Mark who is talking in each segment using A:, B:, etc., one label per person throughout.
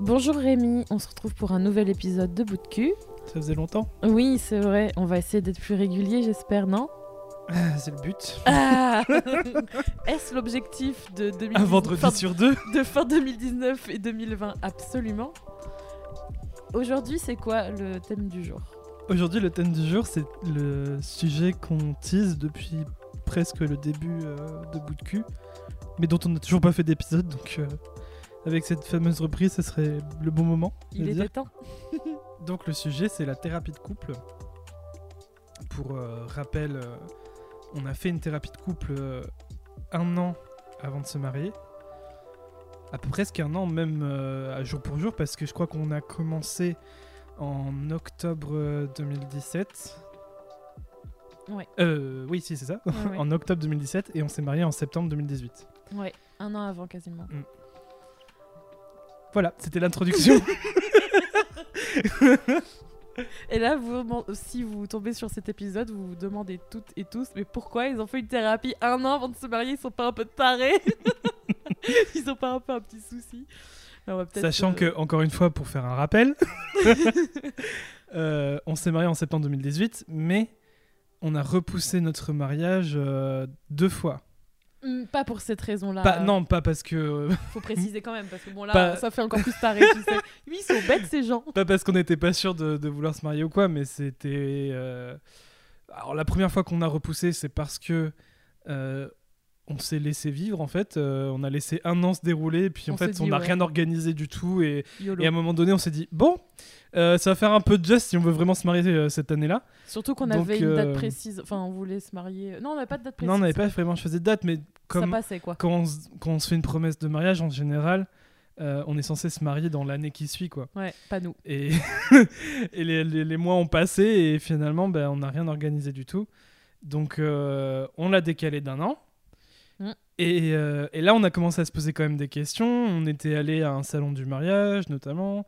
A: Bonjour Rémi, on se retrouve pour un nouvel épisode de Bout de cul.
B: Ça faisait longtemps.
A: Oui, c'est vrai. On va essayer d'être plus régulier, j'espère, non?
B: Ah, c'est le but.
A: Ah Est-ce l'objectif de 2019
B: Un vendredi
A: fin-
B: sur deux.
A: de fin 2019 et 2020 Absolument. Aujourd'hui, c'est quoi le thème du jour?
B: Aujourd'hui, le thème du jour, c'est le sujet qu'on tease depuis presque le début euh, de bout de cul, mais dont on n'a toujours pas fait d'épisode. Donc, euh, avec cette fameuse reprise, ce serait le bon moment.
A: Il était temps.
B: Donc, le sujet, c'est la thérapie de couple. Pour euh, rappel, euh, on a fait une thérapie de couple euh, un an avant de se marier. À peu près un an, même à jour pour jour, parce que je crois qu'on a commencé en octobre euh, 2017.
A: Ouais.
B: Oui, si, c'est ça.
A: Ouais, ouais.
B: en octobre 2017 et on s'est marié en septembre 2018.
A: Ouais, un an avant quasiment.
B: Voilà, c'était l'introduction.
A: Et là, vous, si vous tombez sur cet épisode, vous vous demandez toutes et tous, mais pourquoi ils ont fait une thérapie un an avant de se marier? Ils sont pas un peu tarés? Ils ont pas un peu un petit souci? Alors, on va peut-être,
B: Sachant
A: euh,
B: que, encore une fois, pour faire un rappel, euh, on s'est marié en septembre 2018, mais on a repoussé notre mariage euh, deux fois.
A: Hmm, Pas pour cette raison-là.
B: Pas, non, pas parce que
A: Faut préciser quand même, parce que bon, là,
B: Pas-
A: ça fait encore plus taré, tu sais. Oui, ils sont bêtes, ces gens.
B: Pas parce qu'on n'était pas sûr de, de vouloir se marier ou quoi, mais c'était. euh, Alors, la première fois qu'on a repoussé, c'est parce que. euh, on s'est laissé vivre en fait, Euh, on a laissé un an se dérouler, et puis en
A: On
B: fait on n'a
A: ouais.
B: rien organisé du tout, et, et à un moment donné on s'est dit bon, euh, ça va faire un peu de just si on veut vraiment se marier euh, cette année-là.
A: Surtout qu'on avait une date précise. Enfin, on voulait se marier. Non, on n'avait pas de date précise.
B: Non, on n'avait pas vraiment choisi de date, mais
A: Ça
B: comme
A: passait, quoi.
B: quand on, se- quand on se fait une promesse de mariage en général, euh, on est censé se marier dans l'année qui suit quoi.
A: Ouais, pas nous.
B: Et, et les, les- les mois ont passé et finalement, ben, on n'a rien organisé du tout. Donc, euh, on l'a décalé d'un an.
A: Mm.
B: Et, euh, et là, on a commencé à se poser quand même des questions. On était allé à un salon du mariage, notamment.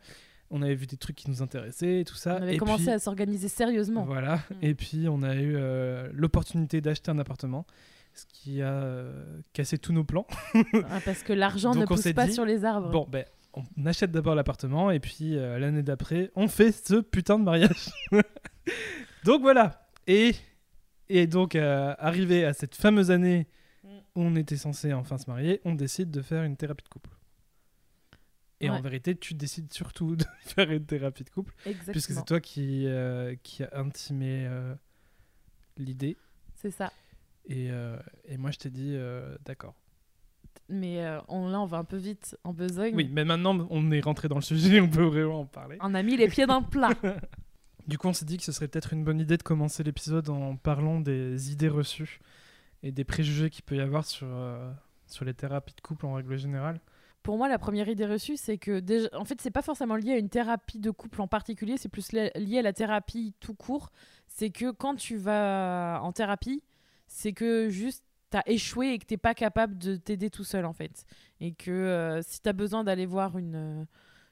B: On avait vu des trucs qui nous intéressaient et tout ça.
A: On avait
B: et
A: commencé
B: puis,
A: à s'organiser sérieusement.
B: Voilà.
A: Mm.
B: Et puis, on a eu euh, l'opportunité d'acheter un appartement, ce qui a euh, cassé tous nos plans.
A: Ah, parce que l'argent ne pousse pas
B: dit,
A: sur les arbres.
B: Bon, ben, on achète d'abord l'appartement et puis l'année d'après, on fait ce putain de mariage. donc voilà. Et, et donc, arrivé à cette fameuse année on était censé enfin se marier, on décide de faire une thérapie de couple. Et en vérité, tu décides surtout de faire une thérapie de couple,
A: Exactement.
B: puisque c'est toi qui, euh, qui a intimé euh, l'idée.
A: C'est ça.
B: Et, euh, et moi, je t'ai dit, euh, d'accord.
A: Mais on, là, on va un peu vite en besogne.
B: Oui, mais maintenant, on est rentré dans le sujet, on peut vraiment en parler.
A: On a mis les pieds dans le plat.
B: Du coup, on s'est dit que ce serait peut-être une bonne idée de commencer l'épisode en parlant des idées reçues et des préjugés qu'il peut y avoir sur, euh, sur les thérapies de couple en règle générale.
A: Pour moi, la première idée reçue, c'est que déjà, en fait, c'est pas forcément lié à une thérapie de couple en particulier, c'est plus li- lié à la thérapie tout court. C'est que quand tu vas en thérapie, c'est que juste t'as échoué et que t'es pas capable de t'aider tout seul en fait. Et que euh, si t'as besoin d'aller voir une,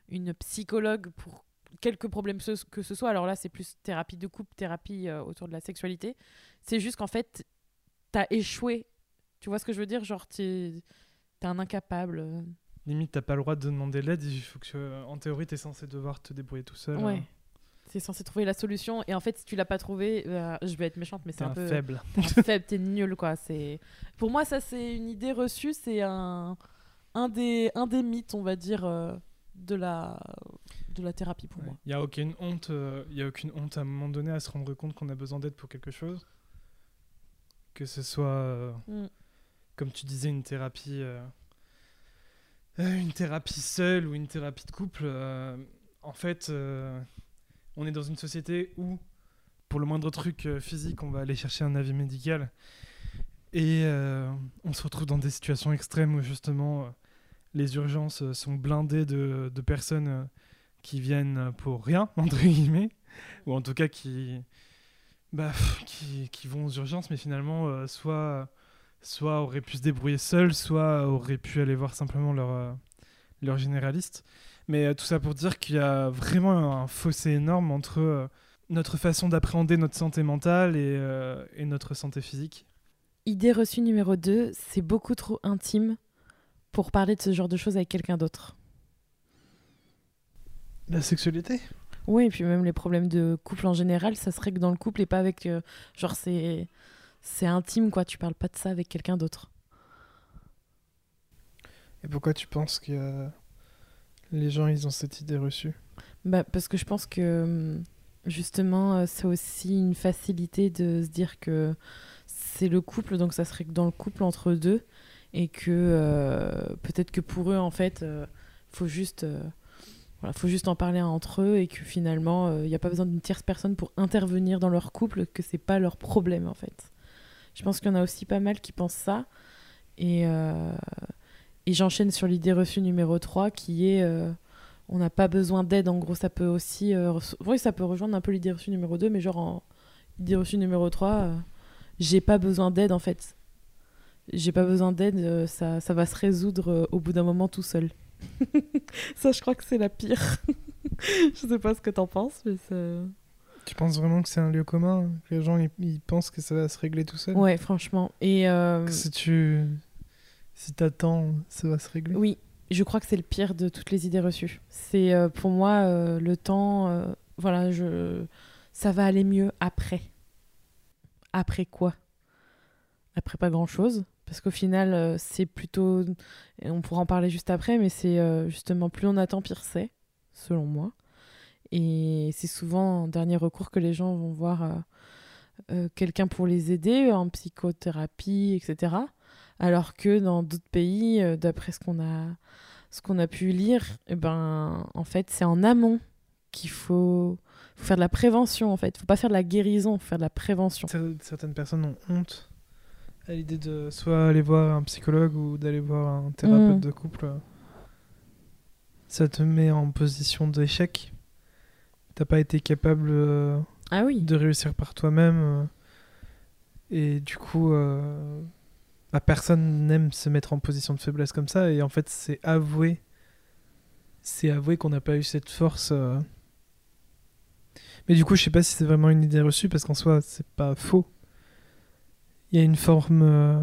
A: une psychologue pour quelques problèmes que ce soit, alors là c'est plus thérapie de couple, thérapie euh, autour de la sexualité, c'est juste qu'en fait t'as échoué. Tu vois ce que je veux dire? Genre t'es t'es un incapable.
B: Limite, t'as pas le droit de demander l'aide, il faut que, en théorie, t'es censé devoir te débrouiller tout seul.
A: Ouais.
B: hein.
A: C'est censé trouver la solution et en fait si tu l'as pas trouvé, euh, je vais être méchante mais
B: T'es
A: c'est un,
B: un
A: peu
B: faible.
A: t'es un faible, t'es nul quoi. Pour moi ça c'est une idée reçue, c'est un un des un des mythes on va dire euh, de la de la thérapie pour moi.
B: Il n'y a aucune honte, euh, y a aucune honte à un moment donné à se rendre compte qu'on a besoin d'aide pour quelque chose. Que ce soit, euh,
A: Mm.
B: comme tu disais, une thérapie, euh, euh, une thérapie seule ou une thérapie de couple. euh, en fait, on est dans une société où, pour le moindre truc physique, on va aller chercher un avis médical. Et on se retrouve dans des situations extrêmes où justement, les urgences sont blindées de, de personnes qui viennent pour rien, entre guillemets, ou en tout cas qui, bah, qui, qui, vont aux urgences, mais finalement, soit, soit auraient pu se débrouiller seuls, soit auraient pu aller voir simplement leur, leur généraliste. Mais tout ça pour dire qu'il y a vraiment un fossé énorme entre notre façon d'appréhender notre santé mentale et, et notre santé physique.
A: Idée reçue numéro 2, c'est beaucoup trop intime pour parler de ce genre de choses avec quelqu'un d'autre.
B: La sexualité?
A: Oui, et puis même les problèmes de couple en général, ça serait que dans le couple et pas avec. Euh, genre, c'est. C'est intime, quoi. Tu parles pas de ça avec quelqu'un d'autre.
B: Et pourquoi tu penses que les gens, ils ont cette idée reçue?
A: Bah, Parce que je pense que, justement, euh, c'est aussi une facilité de se dire que c'est le couple, donc ça serait que dans le couple entre deux et que euh, peut-être que pour eux en fait euh, faut juste euh, voilà, faut juste en parler entre eux et que finalement il n'y a pas besoin d'une tierce personne pour intervenir dans leur couple que c'est pas leur problème en fait. Je pense qu'il y en a aussi pas mal qui pensent ça. Et, et j'enchaîne sur l'idée reçue numéro 3 qui est on n'a pas besoin d'aide en gros ça peut aussi oui ça peut rejoindre un peu l'idée reçue numéro 2 mais genre en idée reçue numéro 3 j'ai pas besoin d'aide en fait. J'ai pas besoin d'aide, euh, ça, va se résoudre euh, au bout d'un moment tout seul. Ça, je crois que c'est la pire. je sais pas ce que t'en penses, mais c'est...
B: Tu penses vraiment que c'est un lieu commun Que les gens ils, pensent que ça va se régler tout seul?
A: Ouais, franchement. Et euh...
B: si tu si t'attends, ça va se régler?
A: Oui, je crois que c'est le pire de toutes les idées reçues. C'est euh, pour moi le temps. voilà, je ça va aller mieux après. Après quoi? Après pas grand chose parce qu'au final, euh, c'est plutôt. On pourra en parler juste après, mais c'est euh, justement plus on attend, pire c'est, selon moi. Et c'est souvent en dernier recours que les gens vont voir euh, quelqu'un pour les aider, en psychothérapie, etc. Alors que dans d'autres pays, d'après ce qu'on a, ce a pu lire, eh ben, en fait, c'est en amont qu'il faut, faire de la prévention. En fait, faut pas faire de la guérison, faut faire de la prévention.
B: Certaines personnes ont honte à l'idée de soit aller voir un psychologue ou d'aller voir un thérapeute mm. de couple, ça te met en position d'échec. T'as pas été capable euh,
A: ah oui.
B: de réussir par toi-même. Euh, et du coup, euh, bah, personne n'aime se mettre en position de faiblesse comme ça. Et en fait, c'est avouer. C'est avouer qu'on n'a pas eu cette force. Mais du coup, je sais pas si c'est vraiment une idée reçue parce qu'en soi, c'est pas faux il y a une forme euh,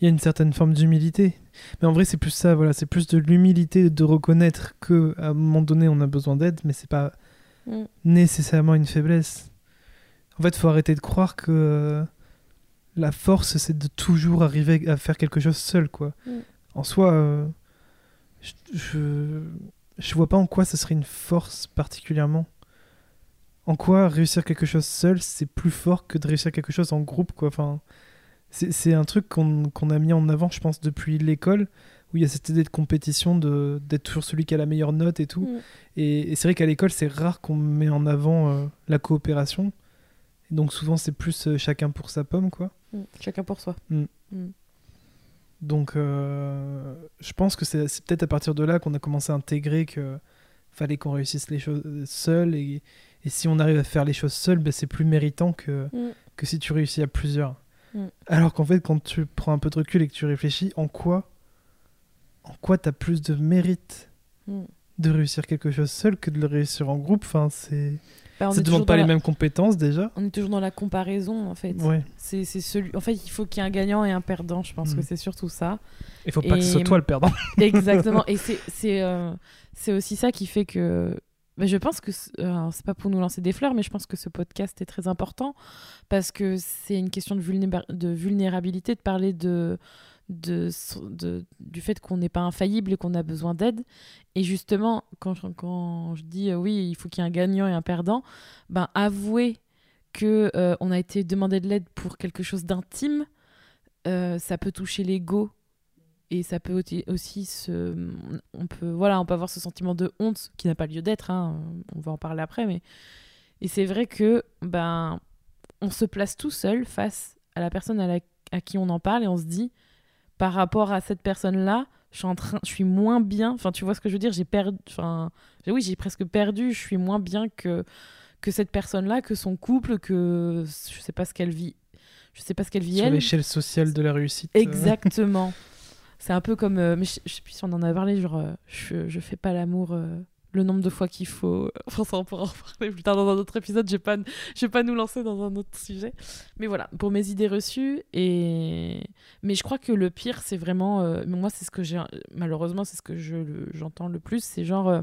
B: il y a une certaine forme d'humilité. Mais en vrai c'est plus ça voilà c'est plus de l'humilité de reconnaître que à un moment donné on a besoin d'aide mais c'est pas mm. nécessairement une faiblesse. En fait faut arrêter de croire que euh, la force c'est de toujours arriver à faire quelque chose seul quoi. Mm. en soi euh, je, je je vois pas en quoi ce serait une force particulièrement. En quoi réussir quelque chose seul c'est plus fort que de réussir quelque chose en groupe quoi. Enfin c'est un truc qu'on a mis en avant, je pense, depuis l'école, où il y a cette idée de compétition, d'être toujours celui qui a la meilleure note et tout. Mm. Et, c'est vrai qu'à l'école, c'est rare qu'on met en avant euh, la coopération. donc souvent, c'est plus euh, chacun pour sa pomme, quoi.
A: Mm. Chacun pour soi.
B: Mm. Donc, euh, je pense que c'est peut-être à partir de là qu'on a commencé à intégrer que fallait qu'on réussisse les choses seul et, et, si on arrive à faire les choses seul, ben, c'est plus méritant que, que si tu réussis à plusieurs. Mm. Alors qu'en fait, quand tu prends un peu de recul et que tu réfléchis, en quoi en quoi t'as plus de mérite mm. de réussir quelque chose seul que de le réussir en groupe? Enfin, c'est. Bah, ça ne demande pas les mêmes compétences déjà.
A: On est toujours dans la comparaison en fait.
B: Ouais.
A: C'est celui. En fait, il faut qu'il y ait un gagnant et un perdant. Je pense que mm. c'est surtout ça.
B: Il faut pas que ce soit toi le perdant.
A: Exactement. et c'est euh, c'est aussi ça qui fait que je pense que euh, c'est pas pour nous lancer des fleurs, mais je pense que ce podcast est très important parce que c'est une question de, de, vulnérabilité, de parler de, du fait qu'on n'est pas infaillible et qu'on a besoin d'aide. Et justement, quand, quand je dis euh, oui, il faut qu'il y ait un gagnant et un perdant, ben avouer que euh, on a été demandé de l'aide pour quelque chose d'intime, ça peut toucher l'ego et ça peut aussi se on peut voilà on peut avoir ce sentiment de honte qui n'a pas lieu d'être hein, on va en parler après mais et c'est vrai que ben on se place tout seul face à la personne à, à qui on en parle et on se dit par rapport à cette personne là je suis en train, je suis moins bien. Enfin, tu vois ce que je veux dire J'ai perdu. Enfin, oui, j'ai presque perdu. Je suis moins bien que que cette personne-là, que son couple, que je sais pas ce qu'elle vit. Je sais pas ce qu'elle vit
B: Sur
A: elle.
B: l'échelle sociale de la réussite. euh,
A: Exactement. C'est un peu comme, euh, je, je sais plus si on en a parlé, genre, euh, je, je fais pas l'amour euh, le nombre de fois qu'il faut. Enfin, ça, on pourra en reparler plus tard dans un autre épisode. Je vais pas, je vais pas nous lancer dans un autre sujet. Mais voilà, pour mes idées reçues. Et mais je crois que le pire, c'est vraiment, moi, c'est ce que j'ai, malheureusement, c'est ce que je, le- j'entends le plus, c'est genre,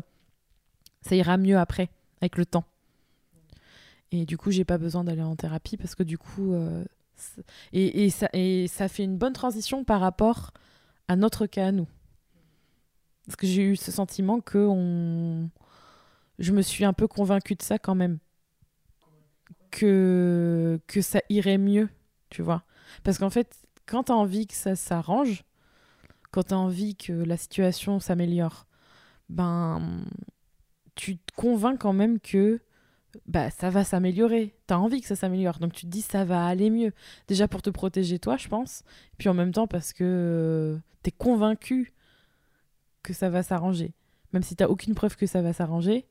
A: ça ira mieux après, avec le temps. Et du coup, j'ai pas besoin d'aller en thérapie parce que du coup, et, et ça, et ça fait une bonne transition par rapport à notre cas à nous. Parce que j'ai eu ce sentiment que on... je me suis un peu convaincue de ça quand même. Que, que ça irait mieux, tu vois. Parce qu'en fait, quand tu as envie que ça s'arrange, quand tu as envie que la situation s'améliore, ben, tu te convaincs quand même que bah, ça va s'améliorer. Tu as envie que ça s'améliore. Donc tu te dis ça va aller mieux. Déjà pour te protéger toi, je pense. Puis en même temps parce que tu es convaincu que ça va s'arranger. Même si tu aucune preuve que ça va s'arranger,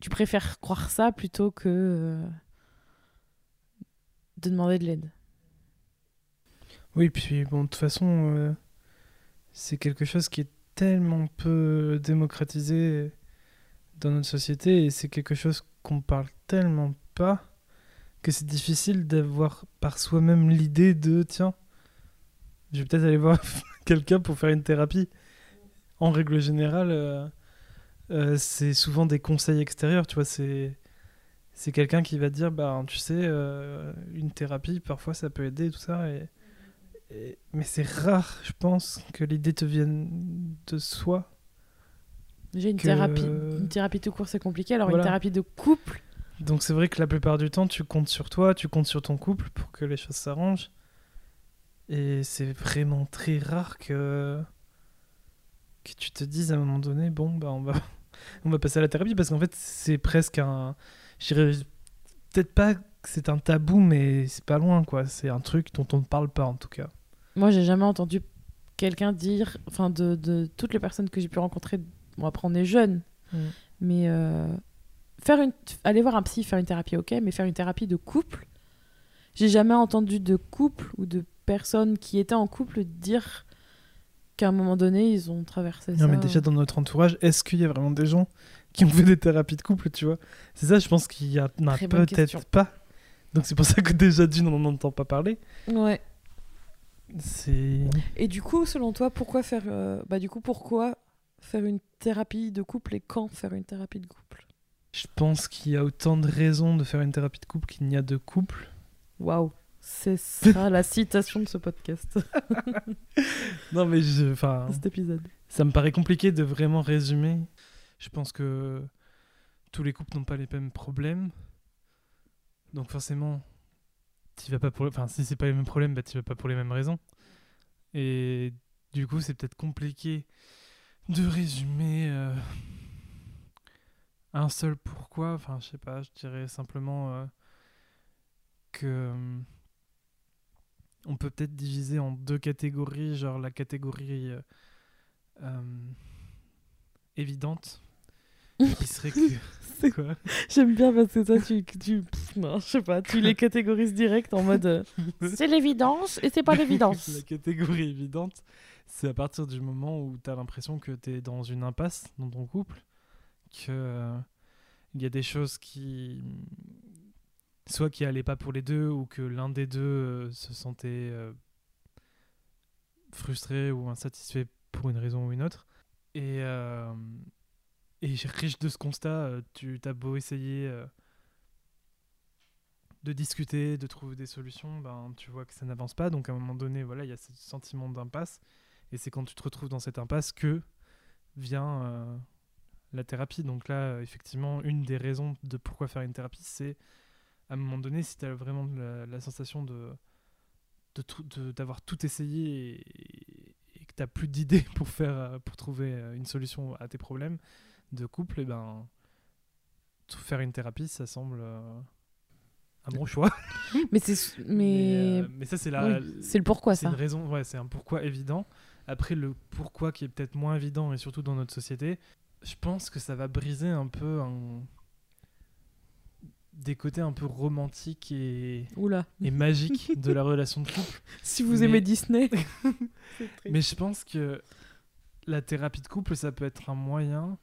A: tu préfères croire ça plutôt que euh, de demander de l'aide.
B: Oui, puis bon, de toute façon, euh, c'est quelque chose qui est tellement peu démocratisé dans notre société et c'est quelque chose qu'on parle tellement pas que c'est difficile d'avoir par soi-même l'idée de tiens, je vais peut-être aller voir quelqu'un pour faire une thérapie. En règle générale, euh, euh, c'est souvent des conseils extérieurs, tu vois, c'est c'est quelqu'un qui va te dire bah tu sais euh, une thérapie parfois ça peut aider tout ça et mais c'est rare, je pense, que l'idée te vienne de soi.
A: J'ai une
B: Que-
A: thérapie. Une thérapie tout court, c'est compliqué. Alors
B: Voilà.
A: une thérapie de couple,
B: Donc c'est vrai que la plupart du temps, tu comptes sur toi, tu comptes sur ton couple pour que les choses s'arrangent. Et c'est vraiment très rare que que tu te dises à un moment donné, bon, bah on va on va passer à la thérapie parce qu'en fait c'est presque un, je dirais peut-être pas que c'est un tabou, mais c'est pas loin quoi. C'est un truc dont on ne parle pas en tout cas.
A: moi j'ai jamais entendu quelqu'un dire, enfin de, de toutes les personnes que j'ai pu rencontrer, bon après on est jeune,
B: Mm.
A: mais euh, faire une, aller voir un psy, faire une thérapie, ok, mais faire une thérapie de couple, j'ai jamais entendu de couple ou de personnes qui étaient en couple dire qu'à un moment donné ils ont traversé ça.
B: Non, mais déjà dans notre entourage, est-ce qu'il y a vraiment des gens qui ont fait des thérapies de couple, tu vois? C'est ça, je pense qu'il y en a peut-être pas. Donc c'est pour ça que déjà d'une, on n'en entend pas parler.
A: Ouais.
B: C'est.
A: Et du coup, selon toi, pourquoi faire, euh, bah du coup pourquoi faire une thérapie de couple et quand faire une thérapie de couple?
B: Je pense qu'il y a autant de raisons de faire une thérapie de couple qu'il n'y a de couple.
A: Waouh, c'est ça la citation de ce podcast,
B: Non, mais je. Enfin.
A: cet épisode.
B: Ça me paraît compliqué de vraiment résumer. Je pense que tous les couples n'ont pas les mêmes problèmes. Donc forcément, tu vas pas pour enfin si c'est pas les mêmes problèmes, bah tu vas pas pour les mêmes raisons. Et du coup, c'est peut-être compliqué de résumer euh, un seul pourquoi, enfin je sais pas, je dirais simplement euh, que euh, on peut peut-être diviser en deux catégories, genre la catégorie évidente. Qui serait que
A: C'est-
B: quoi?
A: J'aime bien parce que toi, tu, tu pff, non, je sais pas, tu les catégorises direct en mode c'est l'évidence et c'est pas
B: la
A: l'évidence.
B: catégorie évidente c'est à partir du moment où tu as l'impression que tu es dans une impasse dans ton couple que euh, il y a des choses qui soit qui allaient pas pour les deux ou que l'un des deux euh, se sentait euh, frustré ou insatisfait pour une raison ou une autre et et riche de ce constat tu t'as beau essayer de discuter, de trouver des solutions, ben, tu vois que ça n'avance pas. Donc à un moment donné, voilà, il y a ce sentiment d'impasse. Et c'est quand tu te retrouves dans cette impasse que vient euh, la thérapie. Donc là, effectivement, une des raisons de pourquoi faire une thérapie, c'est à un moment donné, si tu as vraiment la, la sensation de de trou- de- d'avoir tout essayé et, et que tu n'as plus d'idées pour, faire, euh, pour trouver euh, une solution à tes problèmes de couple, et ben, t- faire une thérapie, ça semble euh, un bon choix.
A: Mais c'est mais,
B: euh, mais ça, c'est la,
A: oui, c'est le pourquoi
B: c'est
A: ça.
B: une raison, ouais, c'est un pourquoi évident. Après, le pourquoi qui est peut-être moins évident, et surtout dans notre société, je pense que ça va briser un peu un... des côtés un peu romantiques et,
A: Oula.
B: et magiques de la relation de couple.
A: Si vous
B: Mais-
A: aimez Disney.
B: Mais je pense que la thérapie de couple, ça peut être un moyen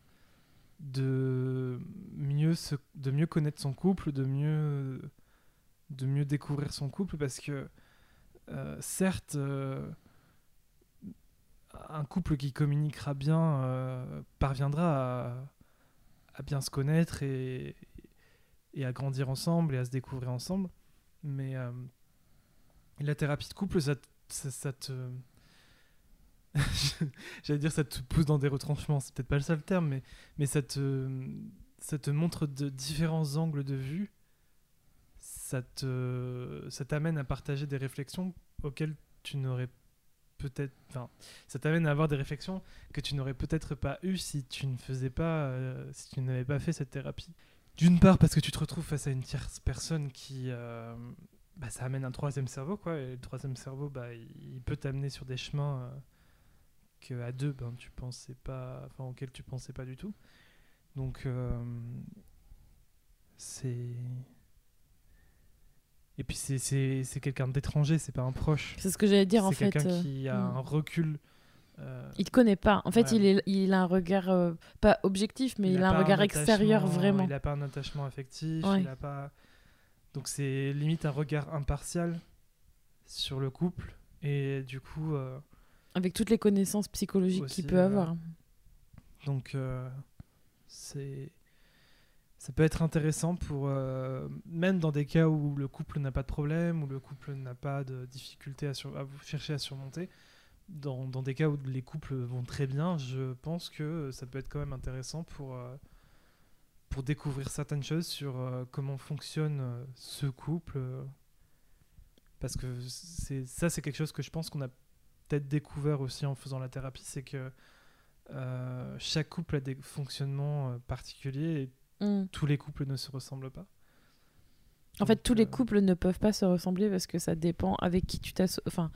B: de mieux, se- de mieux connaître son couple, de mieux, de mieux découvrir son couple, parce que euh, certes, euh, un couple qui communiquera bien euh, parviendra à, bien se connaître et, à grandir ensemble et à se découvrir ensemble, mais euh, la thérapie de couple, ça, ça, te J'allais dire ça te pousse dans des retranchements, c'est peut-être pas le seul terme, mais, mais ça, te, ça te montre de différents angles de vue. Ça te ça t'amène à partager des réflexions auxquelles tu n'aurais peut-être. Enfin, ça t'amène à avoir des réflexions que tu n'aurais peut-être pas eues si tu ne faisais pas. euh, si tu n'avais pas fait cette thérapie. D'une part, parce que tu te retrouves face à une tierce personne qui. euh, bah, ça amène un troisième cerveau, quoi. Et le troisième cerveau, bah, il, peut t'amener sur des chemins. euh, que à deux ben tu pensais pas enfin auquel tu pensais pas du tout donc euh, c'est et puis c'est c'est c'est quelqu'un d'étranger c'est pas un proche
A: C'est ce que j'allais dire en
B: c'est
A: fait.
B: quelqu'un
A: euh,
B: qui a
A: hmm.
B: un recul euh,
A: Il te connaît pas. En fait,
B: Ouais.
A: il, est, il a un regard, euh, pas objectif, mais il, a un regard extérieur vraiment.
B: il a pas un attachement affectif
A: Ouais.
B: il a pas donc c'est limite un regard impartial sur le couple et du coup euh,
A: Avec toutes les connaissances psychologiques qu'il peut avoir.
B: Donc, euh, c'est. Ça peut être intéressant pour. euh, même dans des cas où le couple n'a pas de problème, où le couple n'a pas de difficulté à, à vous chercher à surmonter. Dans, dans des cas où les couples vont très bien, je pense que ça peut être quand même intéressant pour, euh, pour découvrir certaines choses sur euh, comment fonctionne ce couple. parce que ça, c'est quelque chose que je pense qu'on a peut-être découvert aussi en faisant la thérapie, c'est que chaque couple a des fonctionnements particuliers
A: Hmm.
B: tous les couples ne se ressemblent pas.
A: En fait, tous les
B: euh,
A: couples ne peuvent pas se ressembler parce que ça dépend avec qui tu t'associes. Enfin,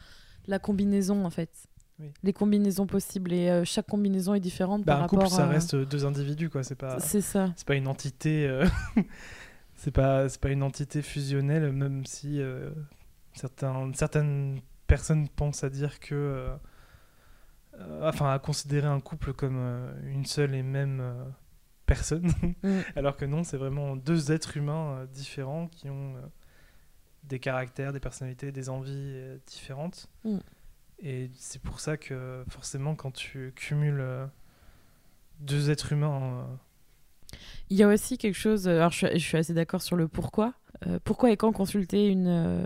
A: la combinaison, en fait.
B: Oui.
A: Les combinaisons possibles. Et euh, chaque combinaison est différente
B: bah,
A: par
B: un couple, ça
A: à...
B: reste deux individus, quoi. C'est pas,
A: C'est ça.
B: c'est pas une entité. euh, c'est pas, c'est pas une entité fusionnelle, même si certains, certaines personnes pensent à dire que, enfin, à considérer un couple comme euh, une seule et même euh, personne.
A: Mm.
B: Alors que non, c'est vraiment deux êtres humains euh, différents qui ont euh, des caractères, des personnalités, des envies euh, différentes.
A: Mm.
B: Et c'est pour ça que forcément, quand tu cumules deux êtres humains,
A: Il y a aussi quelque chose. Alors, je, suis- je suis assez d'accord sur le pourquoi. Euh, pourquoi et quand consulter une,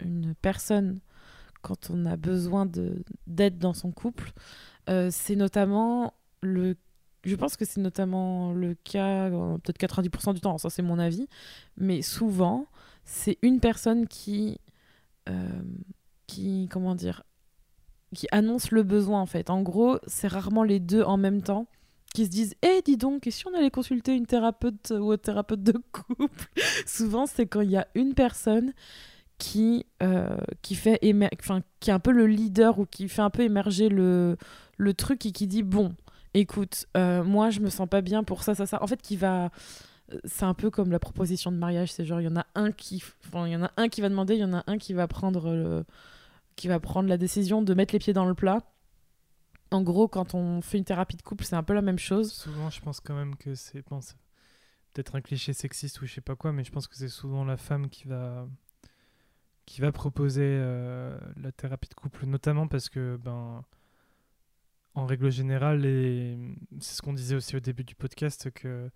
A: une personne quand on a besoin de- d'aide dans son couple? Euh, C'est notamment le. Je pense que c'est notamment le cas, euh, peut-être 90% du temps, ça c'est mon avis, mais souvent, c'est une personne qui. euh, qui. Comment dire qui annonce le besoin en fait. En gros, c'est rarement les deux en même temps qui se disent Eh, dis donc, et si on allait consulter une thérapeute ou un thérapeute de couple Souvent, c'est quand il y a une personne qui, euh, qui, fait qui est un peu le leader ou qui fait un peu émerger le, le truc et qui dit Bon, écoute, euh, moi, je me sens pas bien pour ça, ça, ça. En fait, qui va. euh, C'est un peu comme la proposition de mariage, c'est genre il y en a un qui, il y en a un qui va demander, il y en a un qui va prendre le, qui va prendre la décision de mettre les pieds dans le plat. En gros, quand on fait une thérapie de couple, c'est un peu la même chose.
B: souvent je pense quand même que c'est peut-être un cliché sexiste ou je sais pas quoi, mais je pense que c'est souvent la femme qui va qui va proposer euh, la thérapie de couple, notamment parce que ben en règle générale, et c'est ce qu'on disait aussi au début du podcast, que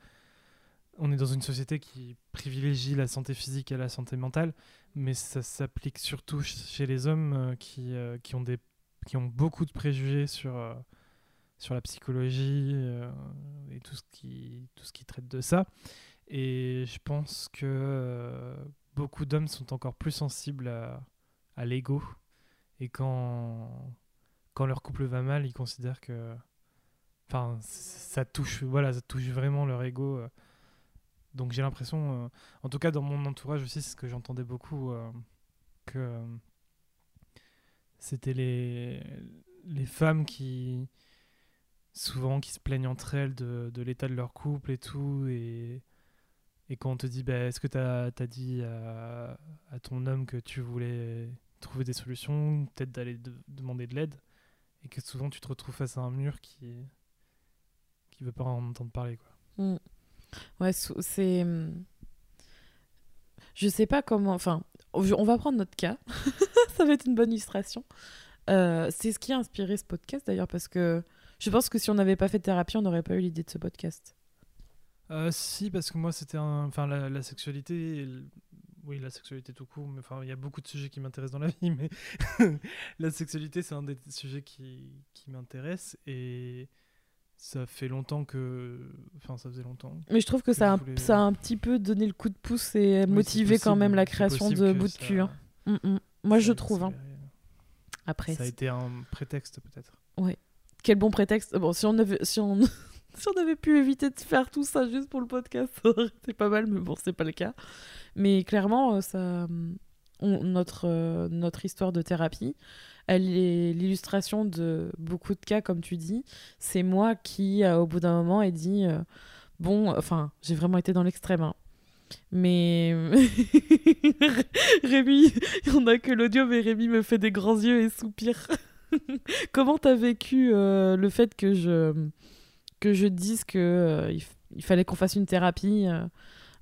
B: on est dans une société qui privilégie la santé physique et la santé mentale, mais ça s'applique surtout ch- chez les hommes euh, qui, euh, qui, ont des, qui ont beaucoup de préjugés sur, euh, sur la psychologie et tout ce, qui, tout ce qui traite de ça. Et je pense que beaucoup d'hommes sont encore plus sensibles à, à l'ego. Et quand, quand leur couple va mal, ils considèrent que. Enfin, ça touche, voilà, ça touche vraiment leur ego. euh. Donc j'ai l'impression, euh, en tout cas dans mon entourage aussi, c'est ce que j'entendais beaucoup, euh, que c'était les, les femmes qui souvent qui se plaignent entre elles de, l'état de leur couple et tout et quand on te dit bah, est-ce que tu as, dit à, ton homme que tu voulais trouver des solutions peut-être d'aller demander de l'aide et que souvent tu te retrouves face à un mur qui qui veut pas en entendre parler quoi.
A: Mm. ouais c'est mm, je sais pas comment enfin on va prendre notre cas. Ça va être une bonne illustration. Euh, c'est ce qui a inspiré ce podcast d'ailleurs parce que je pense que si on n'avait pas fait de thérapie on n'aurait pas eu l'idée de ce podcast.
B: Euh, si parce que moi c'était enfin la, la, sexualité oui, la sexualité tout court, mais enfin, il y a beaucoup de sujets qui m'intéressent dans la vie, mais la sexualité, c'est un des sujets qui, qui m'intéresse et ça fait longtemps que. Enfin, ça faisait longtemps.
A: Mais je trouve que, ça, a, ça a un petit peu donné le coup de pouce et motivé quand même la création de bout de cul. Hein. Mm, mm. Moi, je trouve. Hein.
B: Après. Ça a été un prétexte, peut-être.
A: Oui. Quel bon prétexte. Bon, si on avait. Si on... si on avait pu éviter de faire tout ça juste pour le podcast, c'est pas mal, mais bon, c'est pas le cas. Mais clairement, euh, ça, notre, euh, notre histoire de thérapie, elle est l'illustration de beaucoup de cas, comme tu dis. C'est moi qui, euh, au bout d'un moment, ai dit Bon, enfin, j'ai vraiment été dans l'extrême. Hein. Mais Rémi, en a que l'audio, mais Rémi me fait des grands yeux et soupire. Comment t'as vécu le fait que je, que je dise que il, fallait qu'on fasse une thérapie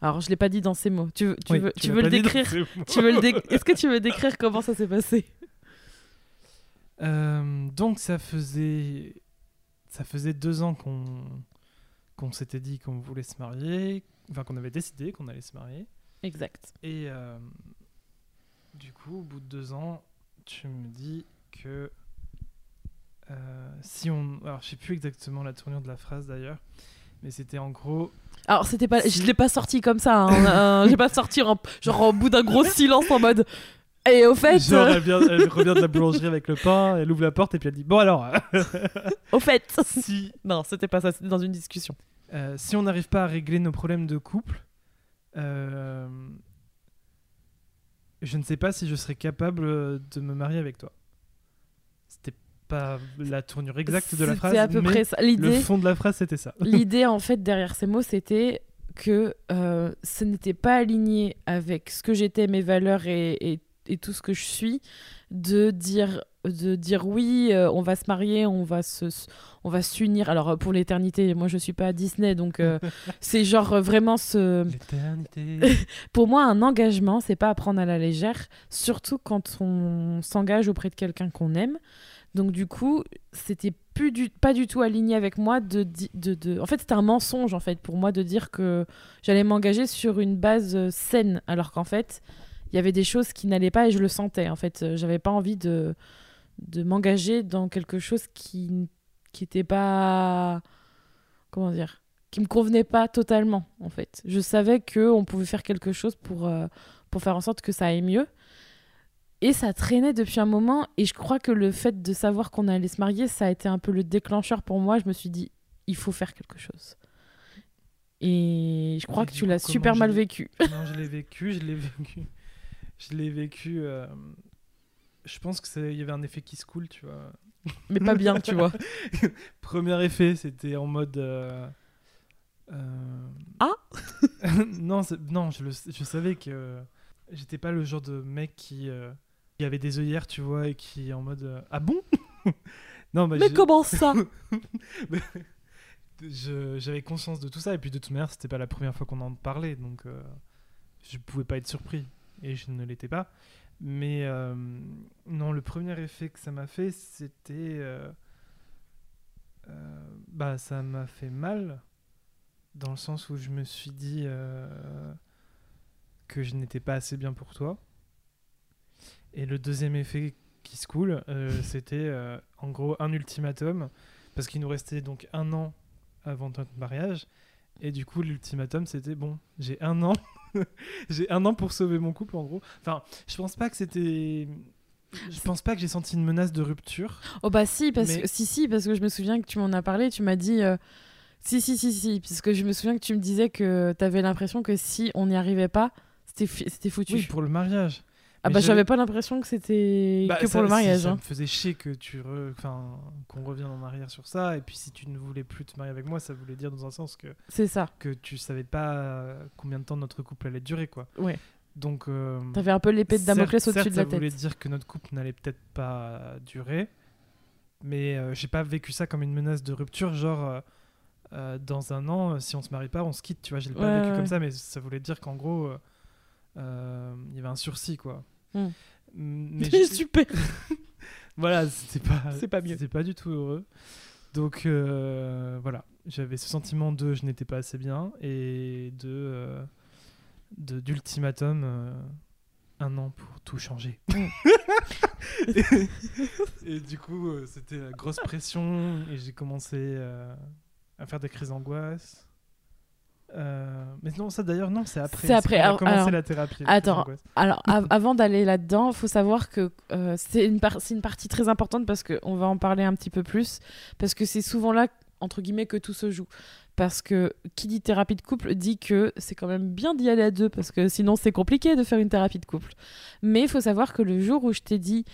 A: alors, je l'ai pas dit dans ces mots. Tu, tu veux, tu veux le décrire? Tu veux le Est-ce que tu veux décrire comment ça s'est passé?
B: Euh, Donc, ça faisait ça faisait deux ans qu'on qu'on s'était dit qu'on voulait se marier, enfin qu'on avait décidé qu'on allait se marier.
A: Exact.
B: Et euh, du coup, au bout de deux ans, tu me dis que euh, si on, alors je sais plus exactement la tournure de la phrase d'ailleurs, mais c'était en gros
A: alors c'était pas, je l'ai pas sorti comme ça. Hein, euh, j'ai pas sorti en, genre au bout d'un gros silence en mode. Et au fait.
B: Genre, elle, revient de la boulangerie avec le pain, elle ouvre la porte et puis elle dit Bon alors.
A: au fait. Si. Non, c'était pas ça, c'était dans une discussion.
B: Euh, si on n'arrive pas à régler nos problèmes de couple, euh, je ne sais pas si je serais capable de me marier avec toi. C'était pas la tournure exacte de la phrase, à peu mais près ça. le fond de la phrase, c'était ça.
A: L'idée, en fait, derrière ces mots, c'était que euh, ce n'était pas aligné avec ce que j'étais, mes valeurs et, et, tout ce que je suis, de dire de dire oui, euh, on va se marier, on va se, on va s'unir. Alors pour l'éternité, moi je suis pas à Disney, donc euh, c'est genre vraiment ce. L'éternité. pour moi, un engagement, c'est pas à prendre à la légère, surtout quand on s'engage auprès de quelqu'un qu'on aime. Donc du coup, c'était pas du tout aligné avec moi de. En fait, c'était un mensonge en fait pour moi de dire que j'allais m'engager sur une base euh, saine, alors qu'en fait, il y avait des choses qui n'allaient pas et je le sentais. En fait, euh, j'avais pas envie de, de m'engager dans quelque chose qui qui était pas comment dire qui me convenait pas totalement en fait je savais que on pouvait faire quelque chose pour euh, pour faire en sorte que ça aille mieux et ça traînait depuis un moment. Et je crois que le fait de savoir qu'on allait se marier, ça a été un peu le déclencheur pour moi. Je me suis dit, il faut faire quelque chose. Et je crois que tu l'as super mal vécu.
B: Non, je l'ai vécu, je l'ai vécu. Je l'ai vécu. Euh, je pense qu'il y avait un effet qui se coule, tu vois.
A: Mais pas bien, tu vois.
B: Premier effet, c'était en mode. Euh,
A: euh, ah
B: Non, non je, le, je savais que j'étais pas le genre de mec qui il y avait des œillères, tu vois, et qui en mode euh, Ah bon?
A: Non, Mais comment ça?
B: J'avais conscience de tout ça, et puis de toute manière, c'était pas la première fois qu'on en parlait, donc euh, je pouvais pas être surpris, et je ne l'étais pas. Mais euh, non, le premier effet que ça m'a fait, c'était. bah, ça m'a fait mal, dans le sens où je me suis dit que je n'étais pas assez bien pour toi et le deuxième effet qui se coule, euh, c'était euh, en gros un ultimatum, parce qu'il nous restait donc un an avant notre mariage. Et du coup, l'ultimatum, c'était bon, j'ai un an, j'ai un an pour sauver mon couple, en gros. Enfin, je pense pas que c'était. Je pense pas que j'ai senti une menace de rupture.
A: Oh bah si, parce que si si, parce que je me souviens que tu m'en as parlé, tu m'as dit. Euh, si, si, si, si, puisque je me souviens que tu me disais que tu avais l'impression que si on n'y arrivait pas, c'était foutu.
B: Oui, pour le mariage.
A: Ah bah
B: j'avais-
A: pas l'impression que c'était
B: Bah,
A: que
B: ça-
A: pour le mariage.
B: Ça
A: hein.
B: me faisait chier que tu re- enfin, qu'on revienne en arrière sur ça. Et puis si tu ne voulais plus te marier avec moi, ça voulait dire dans un sens que,
A: C'est ça.
B: que tu savais pas euh, combien de temps notre couple allait durer. quoi.
A: Ouais.
B: Donc. euh,
A: T'avais un peu l'épée de Damoclès au-dessus de la
B: ça voulait
A: tête.
B: dire que notre couple n'allait peut-être pas durer. Mais euh, j'ai pas vécu ça comme une menace de rupture, genre. euh, euh, dans un an, si on se marie pas, on se quitte, tu vois. Je l'ai pas
A: Ouais,
B: vécu
A: ouais.
B: comme ça, mais ça voulait dire qu'en gros, il y avait un sursis, quoi.
A: Hmm.
B: Mais
A: super.
B: voilà, c'était pas,
A: C'est pas mieux.
B: C'était pas du tout heureux. Donc euh, voilà, j'avais ce sentiment de je n'étais pas assez bien et de euh, de- d'ultimatum euh, un an pour tout changer. et, et du coup, euh, c'était la grosse pression et j'ai commencé à faire des crises d'angoisse. Euh, mais non, ça d'ailleurs, non, c'est après.
A: C'est après, alors-
B: la thérapie.
A: Attends. Alors, av- avant d'aller là-dedans, faut savoir que euh, c'est une, par- c'est une partie très importante parce qu'on va en parler un petit peu plus. Parce que c'est souvent là, entre guillemets, que tout se joue. Parce que qui dit thérapie de couple dit que c'est quand même bien d'y aller à deux, parce que sinon c'est compliqué de faire une thérapie de couple. Mais il faut savoir que le jour où je t'ai dit.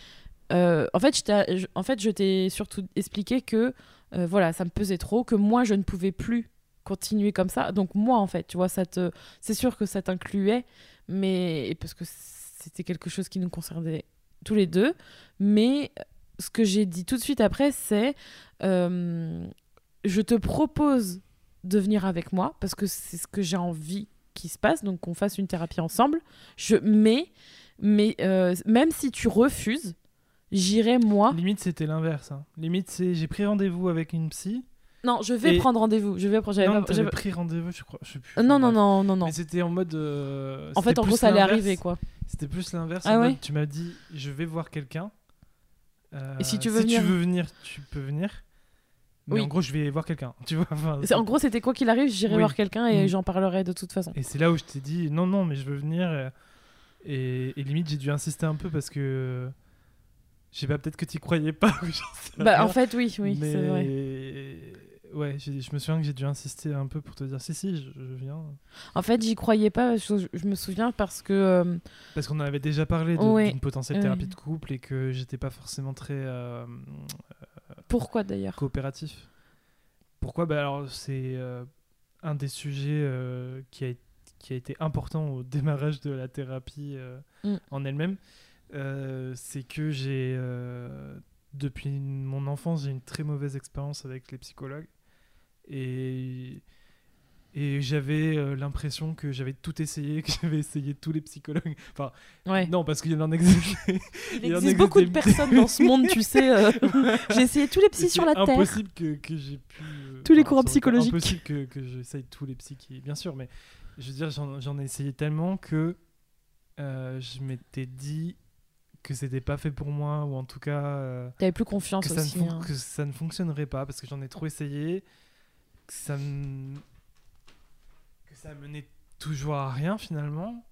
A: euh, en, fait, je t'ai- je- en fait, je t'ai surtout expliqué que euh, voilà, ça me pesait trop, que moi je ne pouvais plus continuer comme ça. Donc moi, en fait, tu vois, ça te, c'est sûr que ça t'incluait, mais parce que c'était quelque chose qui nous concernait tous les deux. Mais ce que j'ai dit tout de suite après, c'est euh, je te propose de venir avec moi parce que c'est ce que j'ai envie qu'il se passe, donc qu'on fasse une thérapie ensemble. Je, mais mais euh, même si tu refuses, j'irai moi.
B: Limite, c'était l'inverse. hein. Limite, c'est j'ai pris rendez-vous avec une psy.
A: Non, je vais
B: Et-
A: prendre rendez-vous. Je vais prendre. j'avais
B: Non,
A: pas- j'avais-
B: pris rendez-vous, je crois. Je sais plus.
A: Euh, non, non,
B: bref.
A: non, non, non.
B: Mais c'était en mode. euh,
A: En fait,
B: c'était
A: en gros,
B: plus
A: ça allait
B: l'inverse.
A: arriver, quoi.
B: C'était plus l'inverse.
A: Ah
B: en
A: ouais
B: mode, tu m'as dit, je vais voir quelqu'un. Euh,
A: Et si tu veux
B: si
A: venir
B: tu veux venir, tu peux venir. Mais
A: Oui.
B: en gros, je vais voir quelqu'un. Tu vois. enfin,
A: C'est- En gros, c'était quoi qu'il arrive, j'irai
B: Oui.
A: voir quelqu'un et
B: Mm.
A: j'en parlerai de toute façon.
B: Et c'est là où je t'ai dit, non, non, mais je veux venir. euh, Et, et limite, j'ai dû insister un peu parce que. Je sais pas, peut-être que tu croyais pas. ou j'en sais
A: Bah,
B: rien.
A: en fait, oui, oui, c'est vrai.
B: Ouais, je me souviens que j'ai dû insister un peu pour te dire si, si, je, je viens.
A: En fait, j'y croyais pas. Je, je me souviens parce que. euh,
B: Parce qu'on en avait déjà parlé
A: Ouais.
B: d'une potentielle thérapie de couple et que j'étais pas forcément très euh,
A: pourquoi d'ailleurs?
B: coopératif. Pourquoi? Bah alors c'est euh, un des sujets euh, qui, a, qui a été important au démarrage de la thérapie euh,
A: Mm.
B: en elle-même. Euh, c'est que j'ai euh, depuis mon enfance j'ai une très mauvaise expérience avec les psychologues et et j'avais euh, l'impression que j'avais tout essayé, que j'avais essayé tous les psychologues. Enfin,
A: Ouais.
B: non, parce qu'il en existe.
A: Il
B: il y en
A: existe
B: a
A: beaucoup de personnes dans ce monde, tu sais. euh, J'ai essayé tous les psys sur la Terre.
B: impossible que, que j'ai pu. euh,
A: Tous les
B: enfin,
A: courants
B: c'est
A: psychologiques.
B: Impossible que, que j'essaye tous les psys, qui- bien sûr, mais je veux dire, j'en ai essayé tellement que je m'étais dit que c'était pas fait pour moi, ou en tout cas
A: T'avais plus confiance
B: que, ça ne
A: aussi. hein.
B: que ça ne fonctionnerait pas parce que j'en ai trop essayé, que ça me- que ça menait toujours à rien finalement.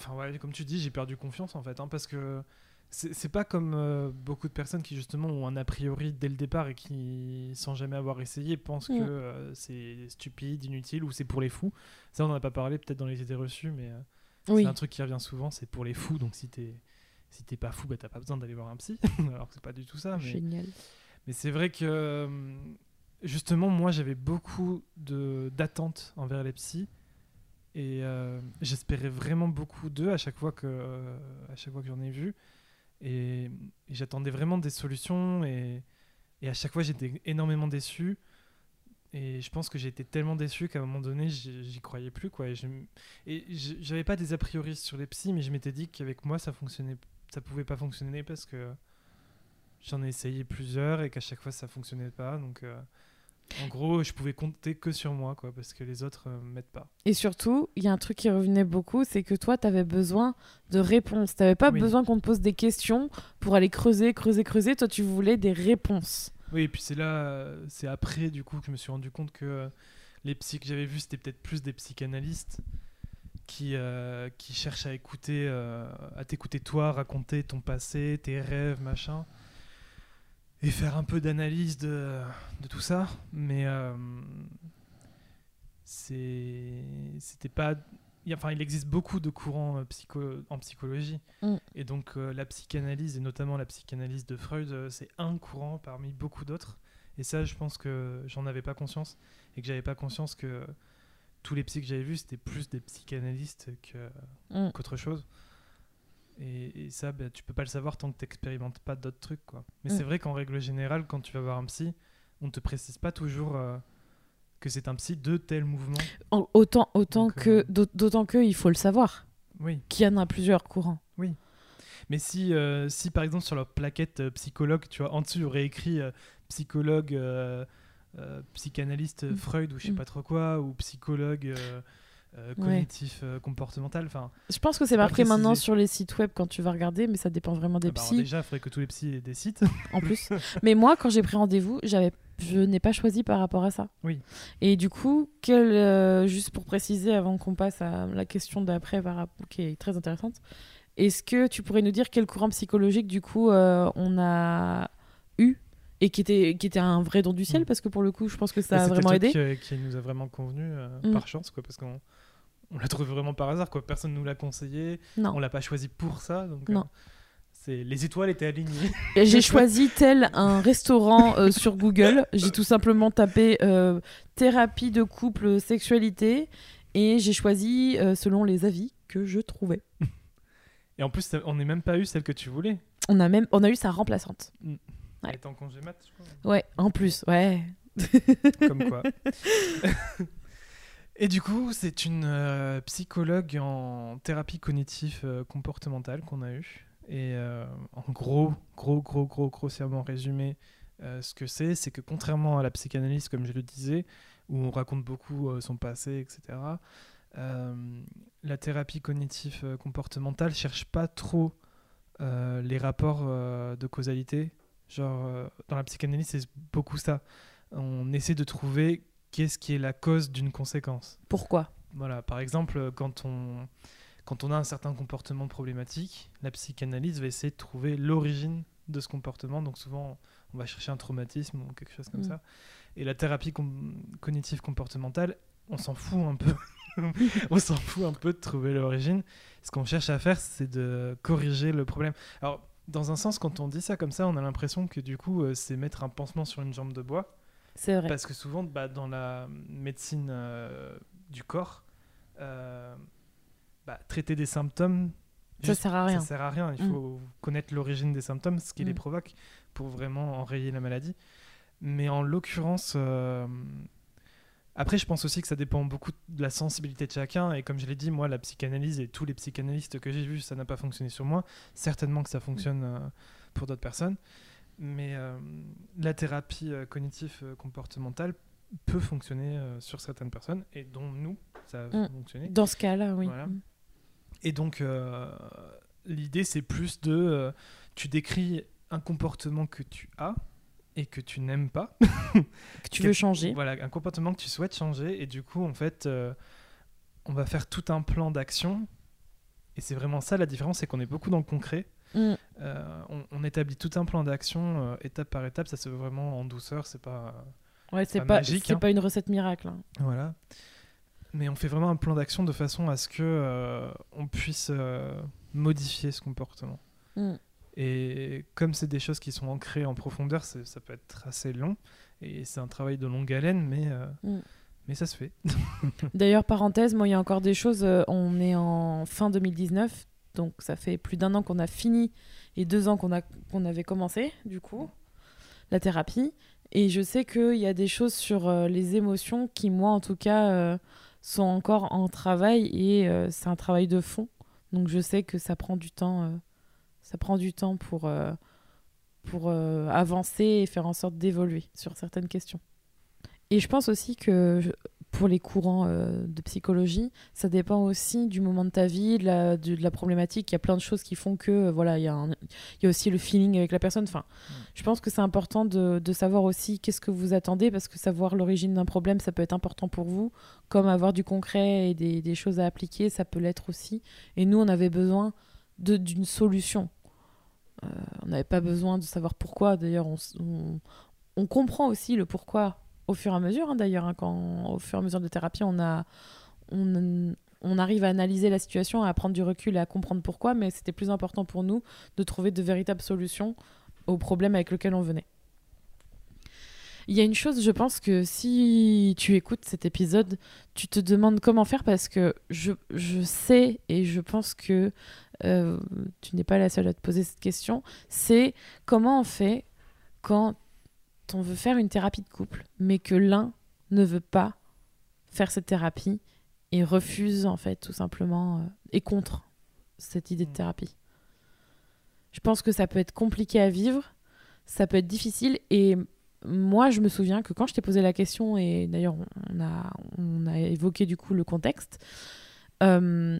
B: Enfin ouais, comme tu dis, j'ai perdu confiance en fait, hein, parce que c'est pas comme euh, beaucoup de personnes qui justement ont un a priori dès le départ et qui, sans jamais avoir essayé, pensent
A: Mm.
B: que euh, c'est stupide, inutile ou c'est pour les fous. Ça, on n'en a pas parlé peut-être dans les idées reçues, mais euh,
A: Oui.
B: c'est un truc qui revient souvent, c'est pour les fous. Donc si t'es si t'es pas fou, bah t'as pas besoin d'aller voir un psy. Alors que c'est pas du tout ça. Mais,
A: Génial.
B: mais c'est vrai que justement, moi j'avais beaucoup d'attentes envers les psys. Et euh, j'espérais vraiment beaucoup d'eux à chaque fois que, euh, à chaque fois que j'en ai vu. Et, j'attendais vraiment des solutions. Et, et à chaque fois, j'étais énormément déçu. Et je pense que j'ai été tellement déçu qu'à un moment donné, j'y croyais plus. Quoi. Et j'avais pas des a priori sur les psys, mais je m'étais dit qu'avec moi, ça fonctionnait, ça pouvait pas fonctionner parce que j'en ai essayé plusieurs et qu'à chaque fois, ça fonctionnait pas. Donc, euh, en gros, je pouvais compter que sur moi, quoi, parce que les autres euh, m'aident pas.
A: Et surtout, il y a un truc qui revenait beaucoup, c'est que toi, t'avais besoin de réponses. T'avais pas
B: Oui.
A: besoin qu'on te pose des questions pour aller creuser, creuser, creuser. Toi, tu voulais des réponses.
B: Oui, et puis c'est là, c'est après du coup que je me suis rendu compte que euh, les psys que j'avais vus, c'était peut-être plus des psychanalystes qui, euh, qui cherchent à écouter, euh, à t'écouter toi, raconter ton passé, tes rêves, machin, et faire un peu d'analyse de, de tout ça. Mais euh, c'était pas il, enfin, il existe beaucoup de courants euh, psycho- en psychologie.
A: Mm.
B: Et donc, euh, la psychanalyse, et notamment la psychanalyse de Freud, c'est un courant parmi beaucoup d'autres. Et ça, je pense que j'en avais pas conscience. Et que j'avais pas conscience que tous les psys que j'avais vus, c'était plus des psychanalystes
A: Mm.
B: qu'autre chose. Et, et ça, bah, tu peux pas le savoir tant que tu n'expérimentes pas d'autres trucs. Quoi. Mais
A: Mm.
B: c'est vrai qu'en règle générale, quand tu vas voir un psy, on te précise pas toujours euh, que c'est un psy de tel mouvement.
A: En- Autant, autant
B: Donc,
A: que,
B: euh,
A: d'aut- d'autant que il faut le savoir,
B: Oui.
A: qu'il y en a plusieurs courants.
B: Mais si, euh, si par exemple sur leur plaquette psychologue, tu vois, en dessous, il aurait écrit psychologue, psychanalyste
A: Mm.
B: Freud ou je sais
A: Mm.
B: pas trop quoi, ou psychologue euh,
A: Ouais.
B: cognitif euh, comportemental. Enfin,
A: Je pense que c'est marqué maintenant sur les sites web quand tu vas regarder, mais ça dépend vraiment des
B: ah bah,
A: psys
B: déjà, il faudrait que tous les psys aient des sites.
A: en plus. mais moi, quand j'ai pris rendez-vous, j'avais, je n'ai pas choisi par rapport à ça.
B: Oui.
A: Et du coup, quel, euh, juste pour préciser avant qu'on passe à la question d'après, qui est très intéressante, est-ce que tu pourrais nous dire quel courant psychologique du coup euh, on a eu et qui était, qui était un vrai don du ciel?
B: Mm.
A: parce que pour le coup, je pense que ça
B: Bah,
A: a
B: c'était
A: vraiment aidé.
B: euh, Qui, nous a vraiment convenu euh,
A: Mm.
B: par chance, quoi, parce qu'on on l'a trouvé vraiment par hasard, quoi. Personne nous l'a conseillé,
A: Non.
B: on l'a pas choisi pour ça, donc
A: Non.
B: euh, c'est les étoiles étaient alignées.
A: J'ai choisi tel un restaurant euh, sur Google. J'ai tout simplement tapé euh, thérapie de couple, sexualité et j'ai choisi selon les avis que je trouvais.
B: Et en plus, on n'est même pas eu celle que tu voulais.
A: On a même on a eu sa remplaçante. Ouais.
B: Elle était en congé mat, je crois.
A: Ouais, en plus, ouais.
B: Comme quoi. Et du coup, c'est une euh, psychologue en thérapie cognitive euh, comportementale qu'on a eue. Et euh, en gros, gros, gros, gros, grossièrement résumé, ce que c'est, c'est que contrairement à la psychanalyse, comme je le disais, où on raconte beaucoup son passé, etc., la thérapie cognitive comportementale cherche pas trop les rapports de causalité. Genre, dans la psychanalyse, c'est beaucoup ça. On essaie de trouver qu'est-ce qui est la cause d'une conséquence.
A: Pourquoi
B: Voilà, par exemple, quand on, quand on a un certain comportement problématique, la psychanalyse va essayer de trouver l'origine de ce comportement. Donc souvent, on va chercher un traumatisme ou quelque chose comme
A: Mm.
B: ça. Et la thérapie com- cognitive comportementale, on s'en fout un peu. on s'en fout un peu de trouver l'origine. Ce qu'on cherche à faire, c'est de corriger le problème. Alors, dans un sens, quand on dit ça comme ça, on a l'impression que du coup, euh, c'est mettre un pansement sur une jambe de bois.
A: C'est vrai.
B: Parce que souvent, bah, dans la médecine euh, du corps, euh, bah, traiter des symptômes,
A: Ça
B: juste-
A: sert à rien.
B: ça sert à rien. Il
A: Mm.
B: faut connaître l'origine des symptômes, ce qui les
A: Mm.
B: provoque, pour vraiment enrayer la maladie. Mais en l'occurrence, euh, après, je pense aussi que ça dépend beaucoup de la sensibilité de chacun. Et comme je l'ai dit, moi, la psychanalyse et tous les psychanalystes que j'ai vus, ça n'a pas fonctionné sur moi. Certainement que ça fonctionne euh, pour d'autres personnes. Mais euh, la thérapie euh, cognitive euh, comportementale peut fonctionner sur certaines personnes, et dont nous, ça a
A: Mm.
B: fonctionné.
A: Dans ce cas-là, oui.
B: Voilà.
A: Mm.
B: Et donc, l'idée, c'est plus de. tu décris un comportement que tu as et que tu n'aimes pas.
A: Que tu veux changer.
B: Voilà, un comportement que tu souhaites changer. Et du coup, en fait, euh, on va faire tout un plan d'action. Et c'est vraiment ça la différence, c'est qu'on est beaucoup dans le concret.
A: Mm.
B: Euh, on, on établit tout un plan d'action euh, étape par étape. Ça se fait vraiment en douceur. C'est pas.
A: Ouais, c'est
B: pas
A: pas,
B: magique,
A: c'est
B: hein.
A: pas une recette miracle. hein.
B: Voilà. Mais on fait vraiment un plan d'action de façon à ce que euh, on puisse modifier ce comportement.
A: Mm.
B: Et comme c'est des choses qui sont ancrées en profondeur, c'est- ça peut être assez long. Et c'est un travail de longue haleine, mais, euh,
A: Mm.
B: mais ça se fait.
A: D'ailleurs, parenthèse, moi, il y a encore des choses. euh, on est en fin 2019, donc ça fait plus d'un an qu'on a fini et deux ans qu'on qu'on avait commencé, du coup, la thérapie. Et je sais qu'il y a des choses sur euh, les émotions qui, moi, en tout cas, euh, sont encore en travail et euh, c'est un travail de fond. Donc, je sais que ça prend du temps. ça prend du temps pour pour avancer et faire en sorte d'évoluer sur certaines questions. Et je pense aussi que pour les courants euh, de psychologie, ça dépend aussi du moment de ta vie, de la, de, de la problématique. Il y a plein de choses qui font que, euh, voilà, il y, a y aussi le feeling avec la personne. Enfin, je pense que c'est important de, de savoir aussi qu'est-ce que vous attendez, parce que savoir l'origine d'un problème, ça peut être important pour vous, comme avoir du concret et des, des choses à appliquer, ça peut l'être aussi. Et nous, on avait besoin d'une solution. Euh, on n'avait pas besoin de savoir pourquoi. D'ailleurs, on, s- on, on comprend aussi le pourquoi au fur et à mesure. hein, D'ailleurs, hein, quand au fur et à mesure de thérapie, on a, on, on arrive à analyser la situation, à prendre du recul, à comprendre pourquoi, mais c'était plus important pour nous de trouver de véritables solutions aux problèmes avec lesquels on venait. Il y a une chose, je pense que si tu écoutes cet épisode, tu te demandes comment faire parce que je, je sais et je pense que euh, tu n'es pas la seule à te poser cette question, c'est comment on fait quand on veut faire une thérapie de couple, mais que l'un ne veut pas faire cette thérapie et refuse en fait tout simplement euh, et contre cette idée de mm. thérapie. Je pense que ça peut être compliqué à vivre, ça peut être difficile et moi je me souviens que quand je t'ai posé la question et d'ailleurs on a, on a évoqué du coup le contexte, euh,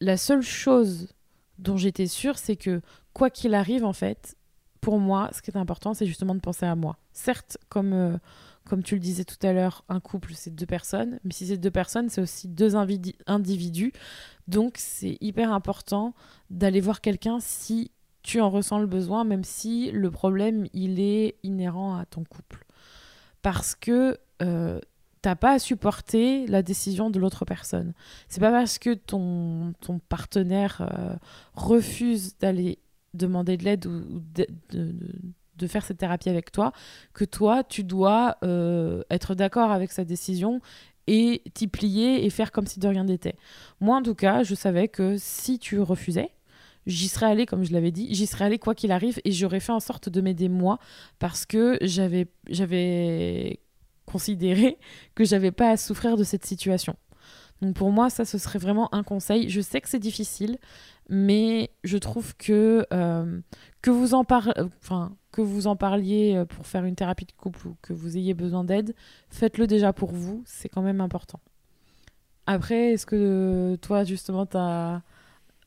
A: la seule chose dont j'étais sûre c'est que quoi qu'il arrive en fait, pour moi ce qui est important c'est justement de penser à moi. Certes comme... Euh, comme tu le disais tout à l'heure, un couple, c'est deux personnes. Mais si c'est deux personnes, c'est aussi deux individus. Donc, c'est hyper important d'aller voir quelqu'un si tu en ressens le besoin, même si le problème, il est inhérent à ton couple. Parce que euh, t'as pas à supporter la décision de l'autre personne. C'est pas parce que ton, ton partenaire euh, refuse d'aller demander de l'aide ou, de, de faire cette thérapie avec toi, que toi, tu dois euh, être d'accord avec sa décision et t'y plier et faire comme si de rien n'était. Moi, en tout cas, je savais que si tu refusais, j'y serais allée, comme je l'avais dit, j'y serais allée quoi qu'il arrive et j'aurais fait en sorte de m'aider moi parce que j'avais, j'avais considéré que j'avais pas à souffrir de cette situation. Donc pour moi, ça, ce serait vraiment un conseil. Je sais que c'est difficile, mais je trouve que euh, que vous en enfin que vous en parliez euh, pour faire une thérapie de couple ou que vous ayez besoin d'aide, faites-le déjà pour vous, c'est quand même important. Après, est-ce que toi, justement, tu as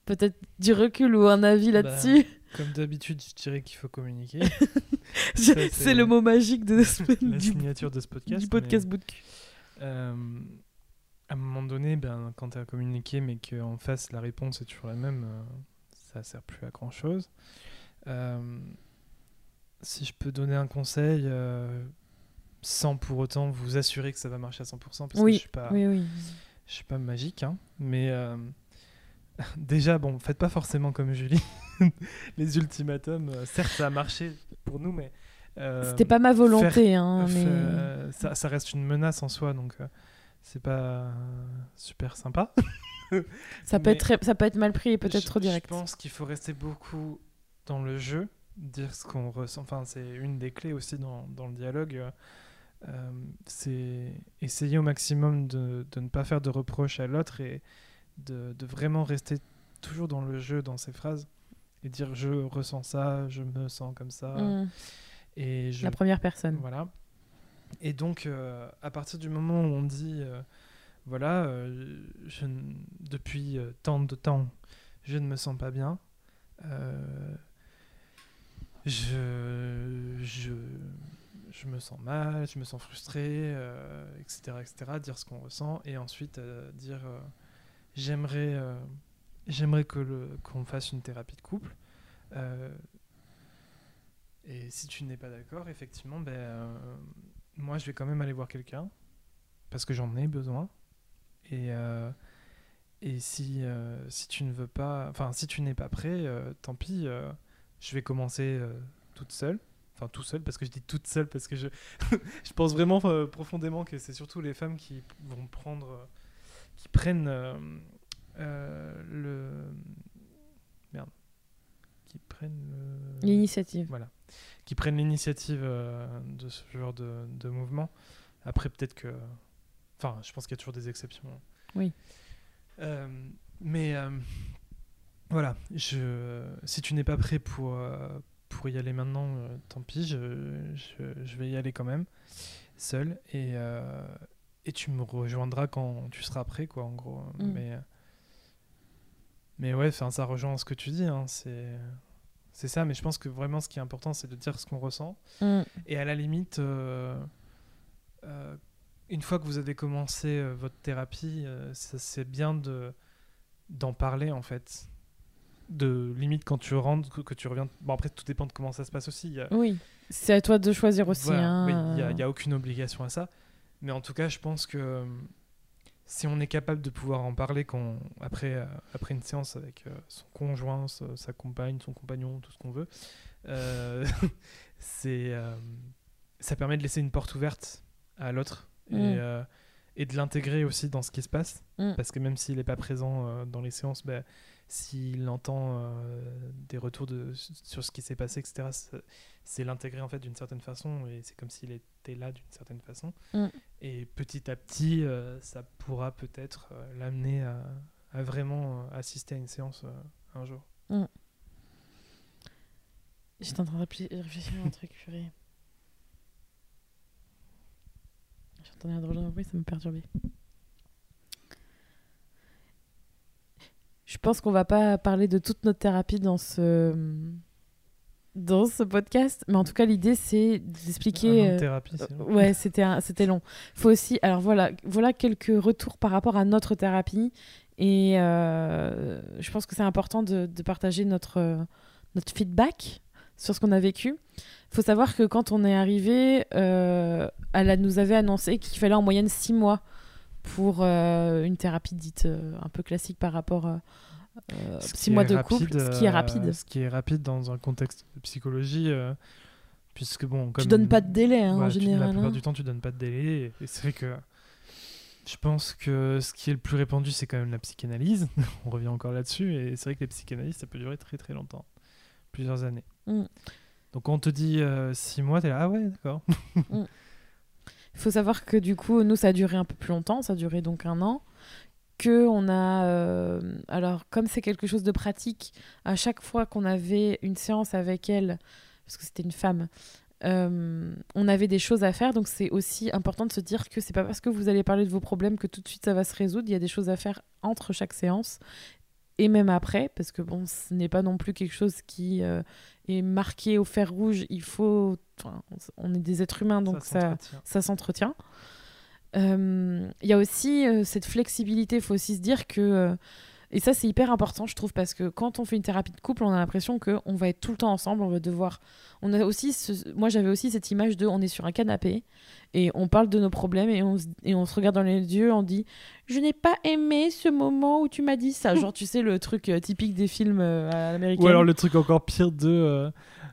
A: peut-être du recul ou un avis bah, là-dessus?
B: Comme d'habitude, je dirais qu'il faut communiquer.
A: c'est le mot magique de ce,
B: la signature de ce podcast.
A: Du podcast bout de cul.
B: Euh, à un moment donné, ben, quand tu as communiqué, mais qu'en face, la réponse est toujours la même, euh, ça sert plus à grand-chose. Euh, si je peux donner un conseil, euh, sans pour autant vous assurer que ça va marcher à 100%, parce
A: oui.
B: que je suis pas, je suis pas magique, hein, mais euh, déjà, bon, faites pas forcément comme Julie. les ultimatums, certes, ça a marché pour nous, mais
A: c'était pas ma volonté, hein, mais...
B: ça, ça, reste une menace en soi, donc c'est pas super sympa.
A: ça peut être ça peut être mal pris et peut-être trop direct.
B: Je pense qu'il faut rester beaucoup dans le jeu dire ce qu'on ressent. Enfin, c'est une des clés aussi dans, dans le dialogue. Euh, c'est essayer au maximum de, de, ne pas faire de reproches à l'autre et de, de, vraiment rester toujours dans le jeu, dans ses phrases, et dire je ressens ça, je me sens comme ça.
A: Mmh.
B: Et je,
A: La première personne.
B: Voilà. Et donc, euh, à partir du moment où on dit, euh, voilà, je, depuis tant de temps, je ne me sens pas bien, je, je, je, me sens mal, je me sens frustré, etc., euh, etc. Dire ce qu'on ressent et ensuite euh, dire euh, j'aimerais, j'aimerais que qu'on fasse une thérapie de couple. et si tu n'es pas d'accord, effectivement, ben, moi je vais quand même aller voir quelqu'un parce que j'en ai besoin. Et, et si, si tu ne veux pas, enfin si tu n'es pas prêt, tant pis je vais commencer euh, toute seule. Enfin, tout seul, parce que je dis toute seule, parce que je, je pense vraiment euh, profondément que c'est surtout les femmes qui vont prendre, euh, qui prennent le. Prennent
A: L'initiative.
B: Voilà. Qui prennent l'initiative de ce genre de, de mouvement. Après, peut-être que. Enfin, je pense qu'il y a toujours des exceptions.
A: Oui.
B: mais voilà, je, si tu n'es pas prêt pour, euh, pour y aller maintenant, euh, tant pis, je, je, vais y aller quand même, seul, et, euh, et tu me rejoindras quand tu seras prêt, quoi, en gros. Mm. Mais, mais ouais, ça rejoint ce que tu dis, hein, c'est, c'est ça, mais je pense que vraiment ce qui est important, c'est de dire ce qu'on ressent,
A: mm.
B: et à la limite, une fois que vous avez commencé votre thérapie, c'est bien de d'en parler en fait de limite quand tu rentres, que, tu reviens. Bon, après, tout dépend de comment ça se passe aussi.
A: Oui, c'est à toi de choisir aussi.
B: Hein. il n'y a, aucune obligation à ça. Mais en tout cas, je pense que si on est capable de pouvoir en parler quand, après, euh, après une séance avec euh, son conjoint, sa, sa compagne, son compagnon, tout ce qu'on veut, euh, c'est, ça permet de laisser une porte ouverte à l'autre
A: Mm.
B: et, et de l'intégrer aussi dans ce qui se passe.
A: Mm.
B: Parce que même s'il n'est pas présent dans les séances, ben, s'il entend euh, des retours de, sur ce qui s'est passé, etc., c'est- l'intégrer en fait d'une certaine façon et c'est comme s'il était là d'une certaine façon.
A: Mm.
B: Et petit à petit, euh, ça pourra peut-être euh, l'amener à, à vraiment assister à une séance un jour.
A: J'étais en train de réfléchir réfléchir à un truc, purée. J'entendais un drôle de bruit, ça me perturbait. Je pense qu'on va pas parler de toute notre thérapie dans ce dans ce podcast, mais en tout cas l'idée c'est d'expliquer. euh,
B: thérapie, c'est long.
A: Ouais, c'était un- c'était long. Faut aussi, alors voilà, voilà quelques retours par rapport à notre thérapie et euh, je pense que c'est important de, de partager notre notre feedback sur ce qu'on a vécu. Faut savoir que quand on est arrivé, euh, elle nous avait annoncé qu'il fallait en moyenne six mois pour euh, une thérapie dite euh, un peu classique par rapport euh, euh,
B: Ce
A: six mois de
B: rapide,
A: couple, ce qui est
B: euh,
A: rapide.
B: ce qui est rapide dans un contexte de psychologie, euh, puisque bon, comme
A: tu donnes pas de délai hein,
B: Ouais,
A: en
B: tu- La
A: général.
B: plupart
A: hein.
B: du temps, tu donnes pas de délai. Et, et c'est vrai que je pense que ce qui est le plus répandu, c'est quand même la psychanalyse. On revient encore là-dessus. Et c'est vrai que les psychanalystes, ça peut durer très très longtemps. Plusieurs années.
A: Mm.
B: Donc quand on te dit 6 mois, t'es là, ah ouais, d'accord.
A: Il faut savoir que du coup, nous, ça a duré un peu plus longtemps, ça a duré donc un an. Que on a. euh, alors, comme c'est quelque chose de pratique, à chaque fois qu'on avait une séance avec elle, parce que c'était une femme, euh, on avait des choses à faire. Donc, c'est aussi important de se dire que c'est pas parce que vous allez parler de vos problèmes que tout de suite ça va se résoudre. Il y a des choses à faire entre chaque séance et même après, parce que bon, ce n'est pas non plus quelque chose qui euh, est marqué au fer rouge. Il faut. enfin, on est des êtres humains, donc ça
B: s'entretient.
A: ça s'entretient. Euh, Il y a aussi euh, cette flexibilité, il faut aussi se dire que, euh, et ça c'est hyper important je trouve, parce que quand on fait une thérapie de couple, on a l'impression qu'on va être tout le temps ensemble, on va devoir... On a aussi ce- Moi j'avais aussi cette image de on est sur un canapé et on parle de nos problèmes et on, se- et on se regarde dans les yeux, on dit je n'ai pas aimé ce moment où tu m'as dit ça. Genre tu sais le truc euh, typique des films euh, à l'américaine.
B: Ou alors le truc encore pire de, euh,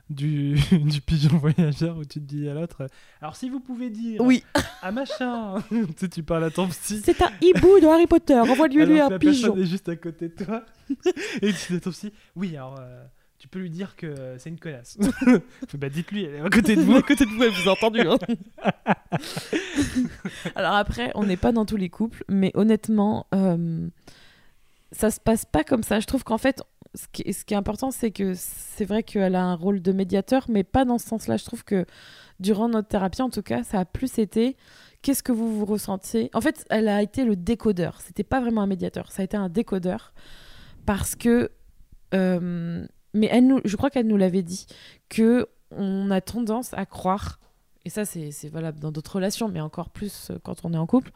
B: du, du pigeon voyageur où tu te dis à l'autre, alors si vous pouvez dire
A: Oui,
B: à machin, tu sais, tu parles à ton psy.
A: c'est un hibou de Harry Potter, envoie-lui lui un
B: la
A: pigeon.
B: personne est juste à côté de toi. et tu dis à ton psy, oui, alors euh, tu peux lui dire que euh, c'est une connasse. Bah dites-lui, elle est à côté de vous.
A: à côté de vous, elle vous a entendu. hein. Alors après, on n'est pas dans tous les couples, mais honnêtement, euh, ça se passe pas comme ça. Je trouve qu'en fait, ce qui, est, ce qui est important, c'est que c'est vrai qu'elle a un rôle de médiateur, mais pas dans ce sens-là. Je trouve que durant notre thérapie, en tout cas, ça a plus été qu'est-ce que vous vous ressentiez? En fait, elle a été le décodeur. C'était pas vraiment un médiateur, ça a été un décodeur parce que. euh, mais elle nous, je crois qu'elle nous l'avait dit que on a tendance à croire, et ça c'est valable dans d'autres relations, mais encore plus euh, quand on est en couple,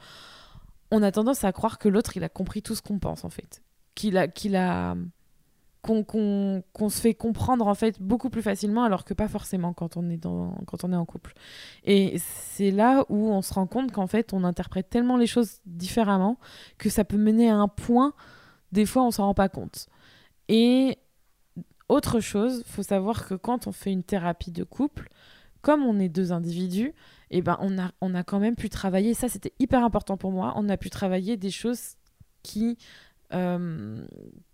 A: on a tendance à croire que l'autre il a compris tout ce qu'on pense en fait, qu'il a qu'il a qu'on se fait comprendre en fait beaucoup plus facilement alors que pas forcément quand on est quand on est en couple. Et c'est là où on se rend compte qu'en fait on interprète tellement les choses différemment que ça peut mener à un point des fois on s'en rend pas compte. Et autre chose, faut savoir que quand on fait une thérapie de couple, comme on est deux individus, et ben on a, on a quand même pu travailler, ça c'était hyper important pour moi, on a pu travailler des choses qui, euh,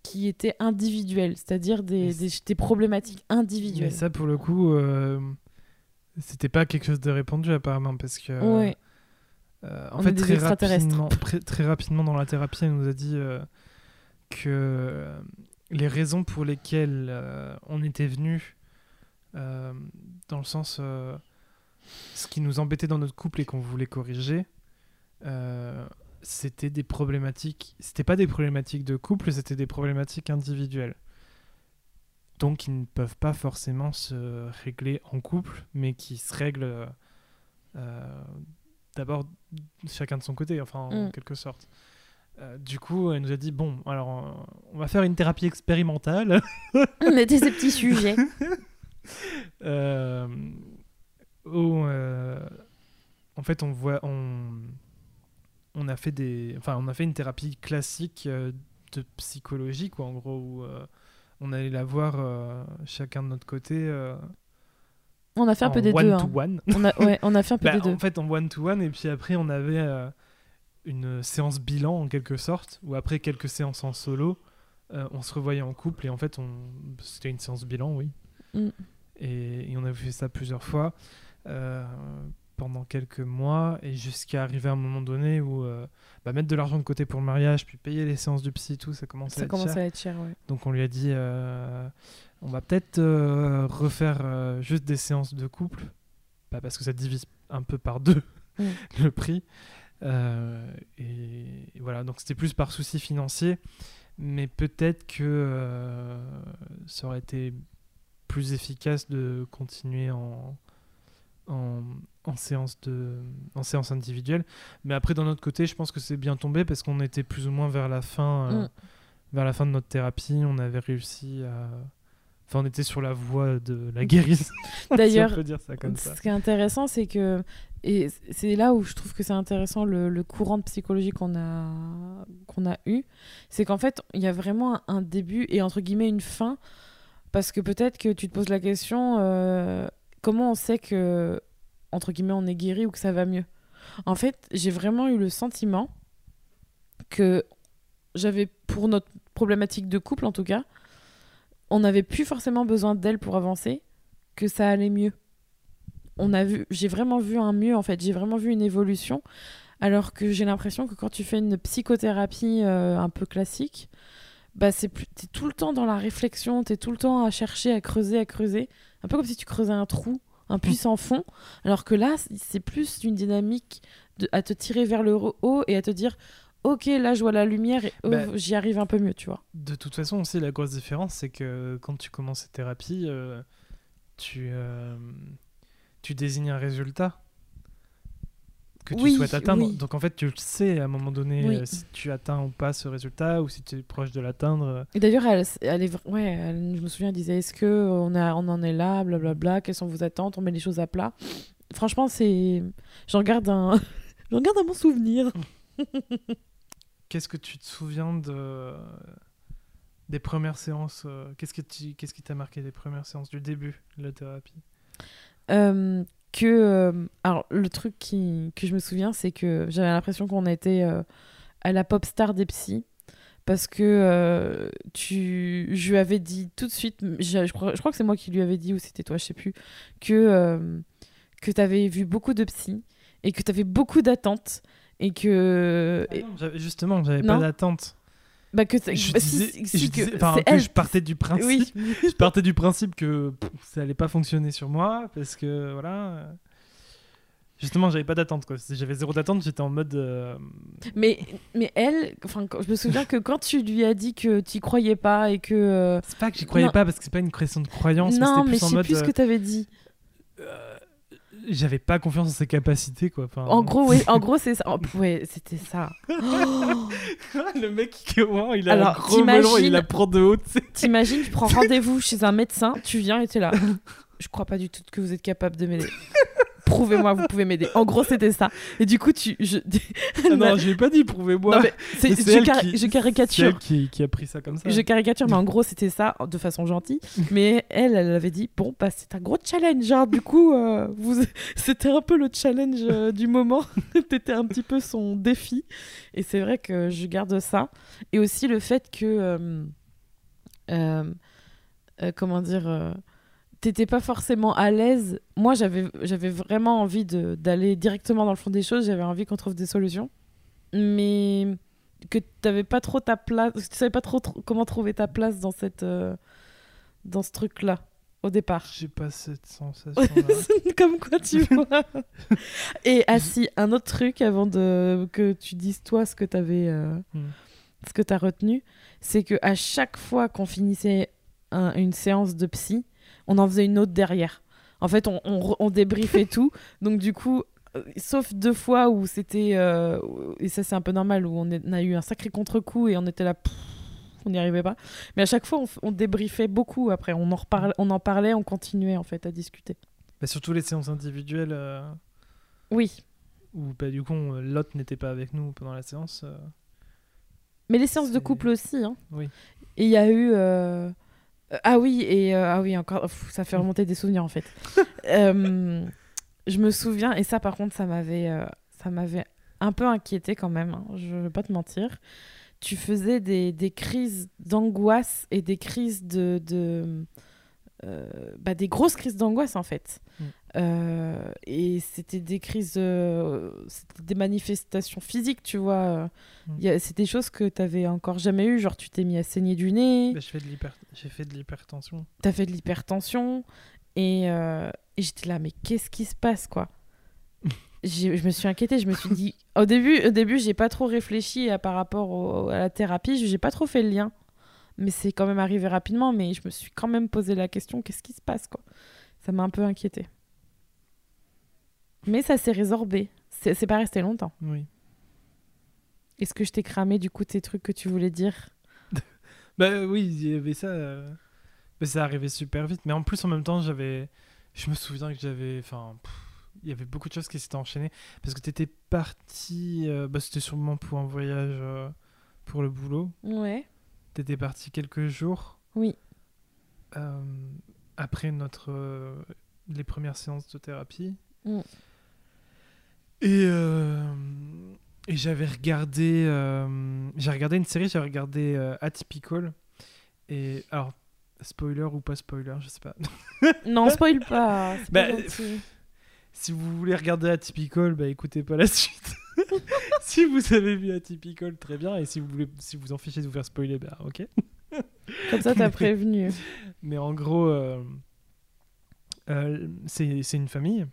A: qui étaient individuelles, c'est-à-dire des,
B: Mais
A: des, des problématiques
B: Mais
A: individuelles.
B: ça, pour le coup, euh, c'était pas quelque chose de répandu apparemment parce que.
A: Ouais.
B: euh, en
A: On
B: fait, très rapidement, très rapidement dans la thérapie, elle nous a dit euh, que les raisons pour lesquelles euh, on était venu, euh, dans le sens, euh, ce qui nous embêtait dans notre couple et qu'on voulait corriger, c'était des problématiques. C'était pas des problématiques de couple, c'était des problématiques individuelles. Donc, ils ne peuvent pas forcément se régler en couple, mais qui se règlent d'abord chacun de son côté, enfin en
A: Mm.
B: quelque sorte. Euh, du coup, elle nous a dit bon, alors euh, on va faire une thérapie expérimentale.
A: On était ces petits sujets.
B: euh, où, euh, en fait, on voit, on, on a fait des, enfin, on a fait une thérapie classique de psychologie, quoi, en gros, où on allait la voir chacun de notre côté.
A: On a fait un peu des
B: one
A: deux.
B: to
A: hein.
B: one.
A: On a, ouais, on a fait un peu
B: Bah,
A: des deux.
B: En fait, en one to one, et puis après, on avait une séance bilan en quelque sorte, ou après quelques séances en solo, euh, on se revoyait en couple, et en fait, on... c'était une séance bilan, oui.
A: Mm.
B: Et, et on a fait ça plusieurs fois euh, pendant quelques mois, et jusqu'à arriver à un moment donné où euh, bah, mettre de l'argent de côté pour le mariage, puis payer les séances du psy, tout, ça commençait à être cher.
A: à être cher, ouais.
B: Donc on lui a dit, on va peut-être refaire juste des séances de couple, Bah, parce que ça divise un peu par deux
A: Mm.
B: le prix. Euh, et, et voilà, donc c'était plus par souci financier, mais peut-être que euh, ça aurait été plus efficace de continuer en, en, en séance de, en séance individuelle. Mais après, d'un autre côté, je pense que c'est bien tombé parce qu'on était plus ou moins vers la fin, euh,
A: Mm.
B: vers la fin de notre thérapie. On avait réussi à. Enfin, on était sur la voie de la guérison.
A: D'ailleurs,
B: si.
A: Ce qui est intéressant, c'est que, et c'est là où je trouve que c'est intéressant le, le courant de psychologie qu'on a, qu'on a eu, c'est qu'en fait, il y a vraiment un, un début et entre guillemets une fin, parce que peut-être que tu te poses la question, euh, comment on sait que, entre guillemets, on est guéri ou que ça va mieux? En fait, j'ai vraiment eu le sentiment que j'avais, pour notre problématique de couple en tout cas, on n'avait plus forcément besoin d'elle pour avancer, que ça allait mieux on a vu, j'ai vraiment vu un mieux en fait, j'ai vraiment vu une évolution. Alors que j'ai l'impression que quand tu fais une psychothérapie euh, un peu classique, bah c'est plus, t'es tout le temps dans la réflexion, t'es tout le temps à chercher, à creuser, à creuser, un peu comme si tu creusais un trou, un puits sans fond. Alors que là, c'est plus une dynamique de, à te tirer vers le haut et à te dire, ok, là je vois la lumière et oh,
B: Bah,
A: j'y arrive un peu mieux, tu vois.
B: De toute façon, aussi, la grosse différence, c'est que quand tu commences cette thérapie, euh, tu, euh, tu désignes un résultat que tu
A: Oui,
B: souhaites atteindre.
A: oui.
B: Donc en fait, tu le sais à un moment donné
A: Oui.
B: euh, si tu atteins ou pas ce résultat ou si tu es proche de l'atteindre.
A: Et d'ailleurs, elle, elle est, ouais, elle- je me souviens, elle disait Est-ce que on, a, on en est là Blablabla. Quelles sont vos attentes On met les choses à plat. Franchement, c'est. J'en garde un. J'en garde un bon souvenir.
B: Qu'est-ce que tu te souviens de des premières séances euh, Qu'est-ce qui t'a marqué des premières séances du début de la thérapie?
A: Euh, que. euh, alors, le truc que je me souviens, c'est que j'avais l'impression qu'on était à la pop star des psys. Parce que tu, je lui avais dit tout de suite, je, crois, que c'est moi qui lui avais dit, ou c'était toi, je sais plus, que, que tu avais vu beaucoup de psy et que tu avais beaucoup d'attentes et que.
B: Ah non, Justement, j'avais pas d'attente.
A: bah que c'est-
B: Je
A: bah, si-
B: disais-
A: si,
B: je
A: que
B: disais- que je partais du principe
A: Oui,
B: je partais du principe que pff, ça allait pas fonctionner sur moi parce que voilà. euh, Justement, j'avais pas d'attente quoi. Si j'avais zéro d'attente, j'étais en mode. euh,
A: mais, mais elle, enfin, je me souviens que quand tu lui as dit que tu croyais pas et que. euh,
B: C'est pas que j'y croyais
A: Non.
B: pas parce que c'est pas une question de croyance.
A: non,
B: mais
A: mais
B: plus
A: je
B: en
A: sais
B: mode.
A: plus ce que tu avais dit.
B: Euh, J'avais pas confiance en ses capacités quoi. Enfin,
A: En gros, oui, en gros, c'est ça. Oh, ouais, c'était ça. Oh,
B: le mec qui comment, il a
A: Alors,
B: un gros melon et il la prend de haut. tu sais.
A: T'imagines, tu prends rendez-vous chez un médecin, tu viens et t'es là. Je crois pas du tout que vous êtes capable de m'aider. Prouvez-moi, vous pouvez m'aider. En gros, c'était ça. Et du coup, tu. Je...
B: Ah non, j'ai pas dit prouvez-moi.
A: Je, car-
B: qui-
A: je caricature.
B: elle qui, qui a pris ça comme ça.
A: Je caricature, mais en gros, c'était ça, de façon gentille. Mais elle, elle avait dit Bon, bah, c'est un gros challenge. Genre, du coup, euh, vous... c'était un peu le challenge euh, du moment. T'étais un petit peu son défi. Et c'est vrai que je garde ça. Et aussi le fait que. euh, comment dire T'étais pas forcément à l'aise. Moi, j'avais j'avais vraiment envie de- d'aller directement dans le fond des choses. J'avais envie qu'on trouve des solutions. Mais que t'avais pas trop ta place, tu savais pas trop, tr- comment trouver ta place dans cette, euh, dans ce truc-là au départ.
B: J'ai pas cette sensation.
A: Comme quoi tu vois. Et ah si, un autre truc avant de que tu dises toi ce que t'avais, euh,
B: Hmm.
A: ce que t'as retenu, c'est que à chaque fois qu'on finissait un- une séance de psy, on en faisait une autre derrière. En fait, on, on, re- on débriefait tout. Donc du coup, euh, sauf deux fois où c'était euh, et ça c'est un peu normal où on, est- on a eu un sacré contre-coup et on était là. pff, on n'y arrivait pas. Mais à chaque fois, on, f- on débriefait beaucoup après. On en, on en parlait, on continuait en fait à discuter.
B: Bah, surtout les séances individuelles. euh,
A: Oui.
B: où bah, du coup on- l'autre n'était pas avec nous pendant la séance. euh,
A: Mais les séances de
B: C'est-
A: couple aussi. Hein.
B: Oui.
A: Et il y a eu. euh, Ah oui, et euh, ah oui, encore. pff, ça fait remonter des souvenirs en fait. Euh, je me souviens, et ça par contre, ça m'avait, euh, ça m'avait un peu inquiété quand même. hein, je vais pas te mentir. Tu faisais des, des crises d'angoisse et des crises de. de euh, bah, des grosses crises d'angoisse en fait.
B: Mm.
A: Euh, et c'était des crises, euh, c'était des manifestations physiques, tu vois.
B: Mm.
A: A- C'est des choses que tu avais encore jamais eu, genre tu t'es mis à saigner du nez,
B: bah, J'ai fait de l'hypertension.
A: t'as fait de l'hypertension, et, euh, et j'étais là, mais qu'est-ce qui se passe, quoi? Je me suis inquiétée, je me suis dit, au début, au début j'ai pas trop réfléchi à, par rapport au- à la thérapie, j'ai pas trop fait le lien, mais c'est quand même arrivé rapidement, mais je me suis quand même posé la question, qu'est-ce qui se passe, quoi? Ça m'a un peu inquiétée. Mais ça s'est résorbé, c'est pas resté longtemps.
B: Oui.
A: Est-ce que je t'ai cramé du coup tes trucs que tu voulais dire?
B: Bah oui, il y avait ça. euh, Mais ça arrivait super vite. Mais en plus, en même temps, j'avais. Je me souviens que j'avais. Enfin. pff, Il y avait beaucoup de choses qui s'étaient enchaînées. Parce que t'étais parti. euh, Bah, c'était sûrement pour un voyage euh, pour le boulot.
A: Ouais.
B: T'étais parti quelques jours.
A: Oui.
B: euh, après notre. Les premières séances de thérapie.
A: Mm.
B: Et. euh, Et j'avais regardé. euh, J'ai regardé une série, j'ai regardé euh, Atypical. Et alors, spoiler ou pas spoiler, je sais pas.
A: Non, spoil pas.
B: Bah, si vous voulez regarder Atypical, bah écoutez pas la suite. si vous avez vu Atypical, très bien. Et si vous voulez, si vous en fichez de vous faire spoiler, bah ok.
A: Comme ça, t'as prévenu.
B: Mais en gros, c'est une famille.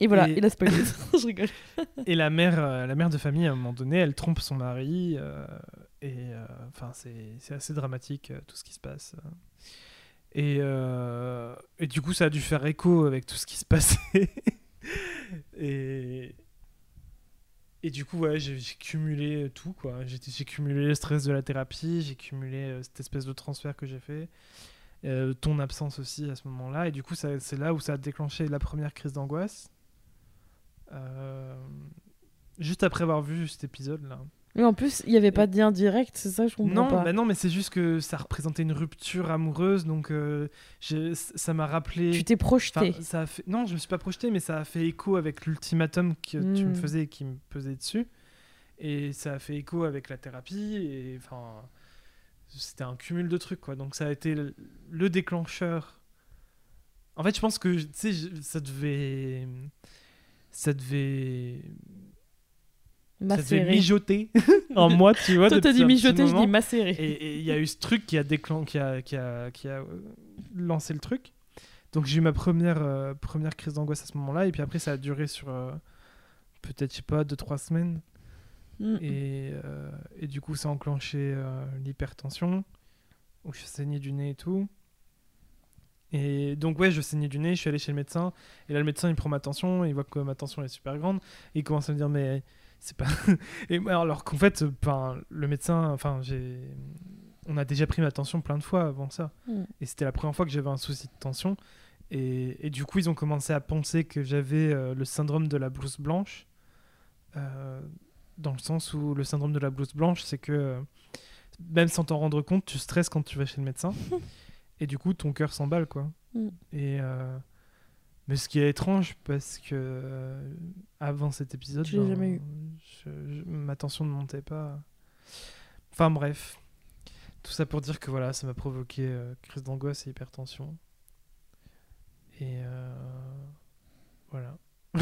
A: Et voilà,
B: Et-
A: il a spoilé. je rigole.
B: Et la mère, euh, la mère de famille, à un moment donné, elle trompe son mari. euh, et euh, enfin, c'est c'est assez dramatique euh, tout ce qui se passe. euh. Et, euh, et du coup, ça a dû faire écho avec tout ce qui se passait. et, et du coup, ouais, j'ai cumulé tout. quoi. J'ai cumulé le stress de la thérapie, j'ai cumulé euh, cette espèce de transfert que j'ai fait. euh, ton absence aussi à ce moment-là. Et du coup, c'est là où ça a déclenché la première crise d'angoisse. Euh, juste après avoir vu cet épisode-là.
A: Mais en plus, il n'y avait pas de lien direct, c'est ça, je comprends
B: Non,
A: pas.
B: bah non, mais c'est juste que ça représentait une rupture amoureuse, donc euh, ça m'a rappelé.
A: Tu t'es projeté.
B: Ça a fait... Non, je me suis pas projeté, mais ça a fait écho avec l'ultimatum que tu me
A: Mm.
B: faisais et qui me pesait dessus. Et ça a fait écho avec la thérapie. Et enfin, c'était un cumul de trucs, quoi. Donc ça a été le, le déclencheur. En fait, je pense que, tu sais, ça devait. Ça devait. Ça devait mijoter en moi, tu vois.
A: Toi, t'as dit mijoter, je dis macéré.
B: Et il y a eu ce truc qui a, déclen... qui a, qui a, qui a euh, lancé le truc. Donc j'ai eu ma première, euh, première crise d'angoisse à ce moment-là. Et puis après, ça a duré sur euh, peut-être, je sais pas, 2-3 semaines.
A: Mm.
B: Et, euh, et du coup, ça a enclenché l'hypertension, où je saignais du nez et tout. Et donc, ouais, je saignais du nez, je suis allé chez le médecin. Et là, le médecin, il prend ma tension, il voit que ma tension est super grande. Et il commence à me dire, mais c'est pas. et alors qu'en fait, le médecin, enfin, j'ai. On a déjà pris ma tension plein de fois avant ça.
A: Mm.
B: Et c'était la première fois que j'avais un souci de tension. Et, et du coup, ils ont commencé à penser que j'avais euh, le syndrome de la blouse blanche. Euh, dans le sens où le syndrome de la blouse blanche, c'est que euh, même sans t'en rendre compte, tu stresses quand tu vas chez le médecin. et du coup, ton cœur s'emballe, quoi.
A: Mm.
B: Et. euh, mais ce qui est étrange, parce que euh, avant cet épisode,
A: Tu l'as jamais eu.
B: je- je- ma tension ne montait pas. Enfin bref. Tout ça pour dire que voilà, ça m'a provoqué euh, crise d'angoisse et hypertension. Et voilà.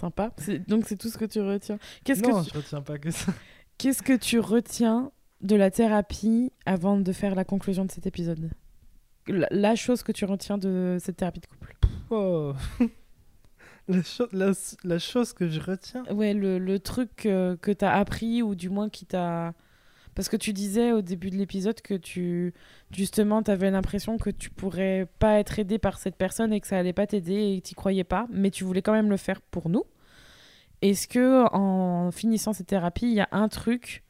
A: Sympa. Donc, c'est tout ce que tu retiens. Qu'est-ce
B: non,
A: que, tu...
B: je retiens pas que ça.
A: qu'est-ce que tu retiens de la thérapie avant de faire la conclusion de cet épisode la, la chose que tu retiens de cette thérapie de couple.
B: Oh. la, cho- la, la chose que je retiens.
A: Ouais, le, le truc euh, que tu as appris ou du moins qui t'a... Parce que tu disais au début de l'épisode que tu justement tu avais l'impression que tu pourrais pas être aidé par cette personne et que ça allait pas t'aider et que tu croyais pas, mais tu voulais quand même le faire pour nous. Est-ce que en finissant cette thérapie, il y a un truc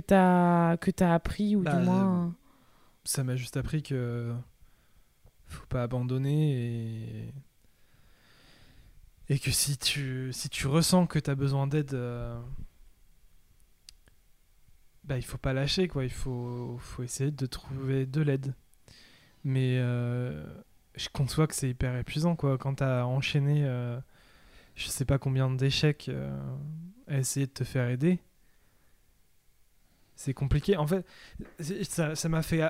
A: que tu as appris ou
B: Bah,
A: du moins
B: Ça m'a juste appris que faut pas abandonner et Et que si tu, si tu ressens que tu as besoin d'aide, euh, bah, il faut pas lâcher, quoi. Il faut, faut essayer de trouver de l'aide. Mais euh, je conçois que c'est hyper épuisant, quoi. Quand tu as enchaîné, euh, je sais pas combien d'échecs euh, à essayer de te faire aider, c'est compliqué. En fait, ça m'a fait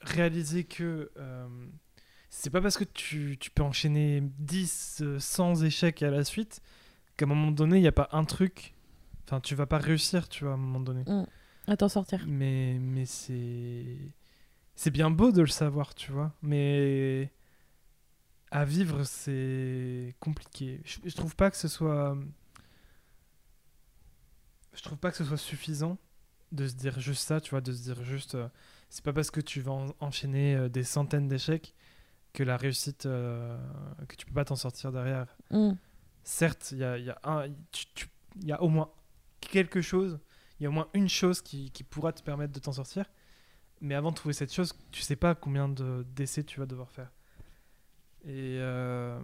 B: réaliser que euh, c'est pas parce que tu, tu peux enchaîner 10, euh, 100 échecs à la suite qu'à un moment donné, il n'y a pas un truc. Enfin, tu vas pas réussir, tu vois, à un moment donné.
A: À t'en sortir.
B: Mais, mais c'est. C'est bien beau de le savoir, tu vois. Mais. À vivre, c'est compliqué. Je, je trouve pas que ce soit. Je trouve pas que ce soit suffisant de se dire juste ça, tu vois, de se dire juste. euh, c'est pas parce que tu vas en- enchaîner euh, des centaines d'échecs que la réussite. euh, que tu peux pas t'en sortir derrière
A: Mm.
B: certes, il y a, y, a un- tu- tu- y a au moins quelque chose, il y a au moins une chose qui, qui pourra te permettre de t'en sortir. Mais avant de trouver cette chose, tu sais pas combien de- d'essais tu vas devoir faire. Et je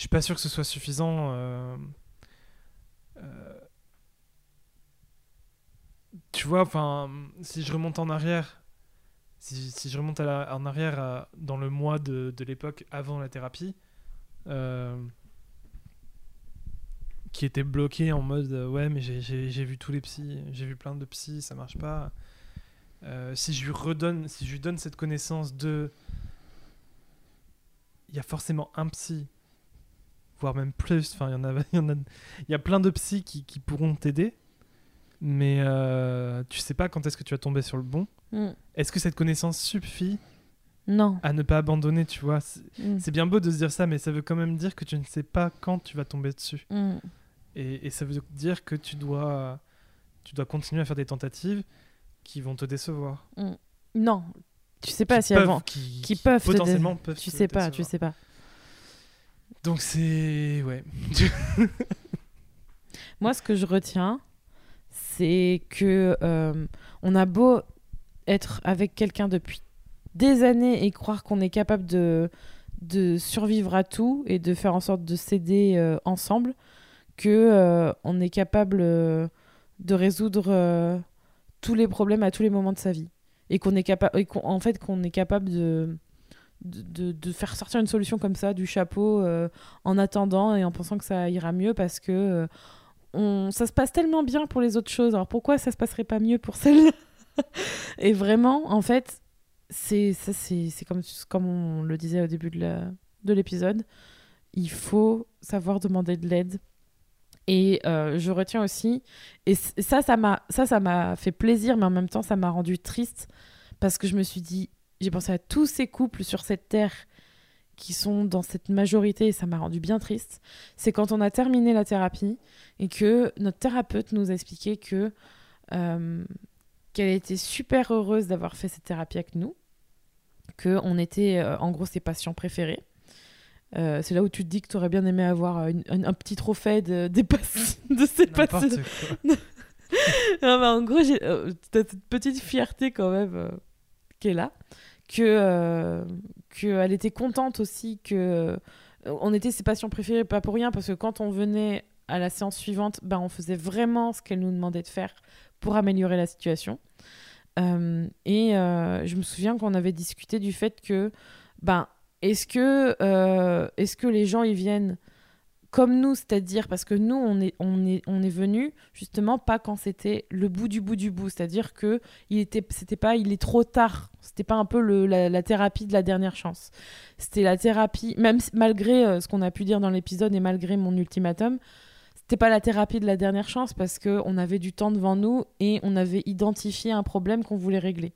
B: suis pas sûr que ce soit suffisant. euh, tu vois, enfin, si je remonte en arrière, si, si je remonte en arrière dans le mois de, de l'époque avant la thérapie, euh, qui était bloqué en mode euh, ouais mais j'ai- vu tous les psys j'ai vu plein de psys ça marche pas. Euh, si je lui redonne si je lui donne cette connaissance de il y a forcément un psy voire même plus enfin il y en a il y y a plein de psys qui, qui pourront t'aider mais euh, tu sais pas quand est-ce que tu vas tomber sur le bon
A: Mm.
B: est-ce que cette connaissance suffit
A: Non.
B: à ne pas abandonner tu vois? C'est-
A: Mm.
B: c'est bien beau de se dire ça mais ça veut quand même dire que tu ne sais pas quand tu vas tomber dessus
A: Mm.
B: et, et ça veut dire que tu dois, tu dois continuer à faire des tentatives qui vont te décevoir.
A: Non. Tu sais pas
B: Qui
A: si
B: peuvent-
A: avant.
B: Qui,
A: qui peuvent
B: potentiellement peuvent
A: Tu sais pas, tu sais pas.
B: Donc c'est. Ouais.
A: Moi, ce que je retiens, c'est que euh, on a beau être avec quelqu'un depuis des années et croire qu'on est capable de, de survivre à tout et de faire en sorte de s'aider euh, ensemble, que euh, on est capable de résoudre tous les problèmes à tous les moments de sa vie. Et qu'on est capable, qu'en- en fait, qu'on est capable de de, de- faire sortir une solution comme ça du chapeau en attendant et en pensant que ça ira mieux parce que on, ça se passe tellement bien pour les autres choses, alors pourquoi ça se passerait pas mieux pour celle-là Et vraiment, en fait, c'est ça, c'est comme, comme on le disait au début de l'épisode, il faut savoir demander de l'aide. Et euh, je retiens aussi, et ça, ça m'a ça, ça m'a fait plaisir, mais en même temps, ça m'a rendu triste parce que je me suis dit, j'ai pensé à tous ces couples sur cette terre qui sont dans cette majorité et ça m'a rendu bien triste. C'est quand on a terminé la thérapie et que notre thérapeute nous a expliqué que euh, qu'elle était super heureuse d'avoir fait cette thérapie avec nous, que on était euh, en gros ses patients préférés. Euh, c'est là où tu te dis que tu aurais bien aimé avoir une- un, un petit trophée de, des pass- de ces patients. Non, mais en gros, j'ai cette petite fierté quand même qui est là. Que, euh, que elle était contente aussi que euh, on était ses patients préférés, pas pour rien, parce que quand on venait à la séance suivante, ben, on faisait vraiment ce qu'elle nous demandait de faire pour améliorer la situation. Euh, et je me souviens qu'on avait discuté du fait que, ben, est-ce que, est-ce que les gens ils viennent comme nous, c'est-à-dire parce que nous on est on est on est venu justement pas quand c'était le bout du bout du bout, c'est-à-dire que il était c'était pas il est trop tard, c'était pas un peu le, la, thérapie de la dernière chance. C'était la thérapie même malgré euh, ce qu'on a pu dire dans l'épisode et malgré mon ultimatum, c'était pas la thérapie de la dernière chance parce que on avait du temps devant nous et on avait identifié un problème qu'on voulait régler.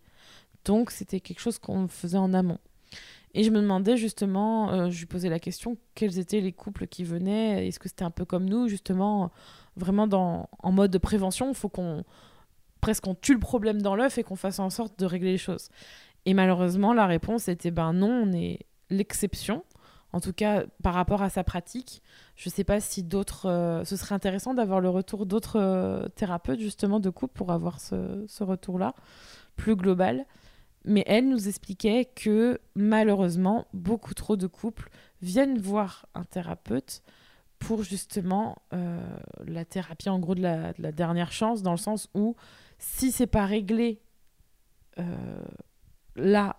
A: Donc c'était quelque chose qu'on faisait en amont. Et je me demandais justement, euh, je lui posais la question, quels étaient les couples qui venaient? Est-ce que c'était un peu comme nous, justement, vraiment en mode de prévention? Il faut qu'on presque on tue le problème dans l'œuf et qu'on fasse en sorte de régler les choses. Et malheureusement, la réponse était ben non, on est l'exception. En tout cas, par rapport à sa pratique, je ne sais pas si d'autres. euh, ce serait intéressant d'avoir le retour d'autres euh, thérapeutes, justement, de couple pour avoir ce retour-là, plus global. Mais elle nous expliquait que malheureusement, beaucoup trop de couples viennent voir un thérapeute pour justement euh, la thérapie en gros de la, de la dernière chance, dans le sens où si c'est pas réglé euh, là,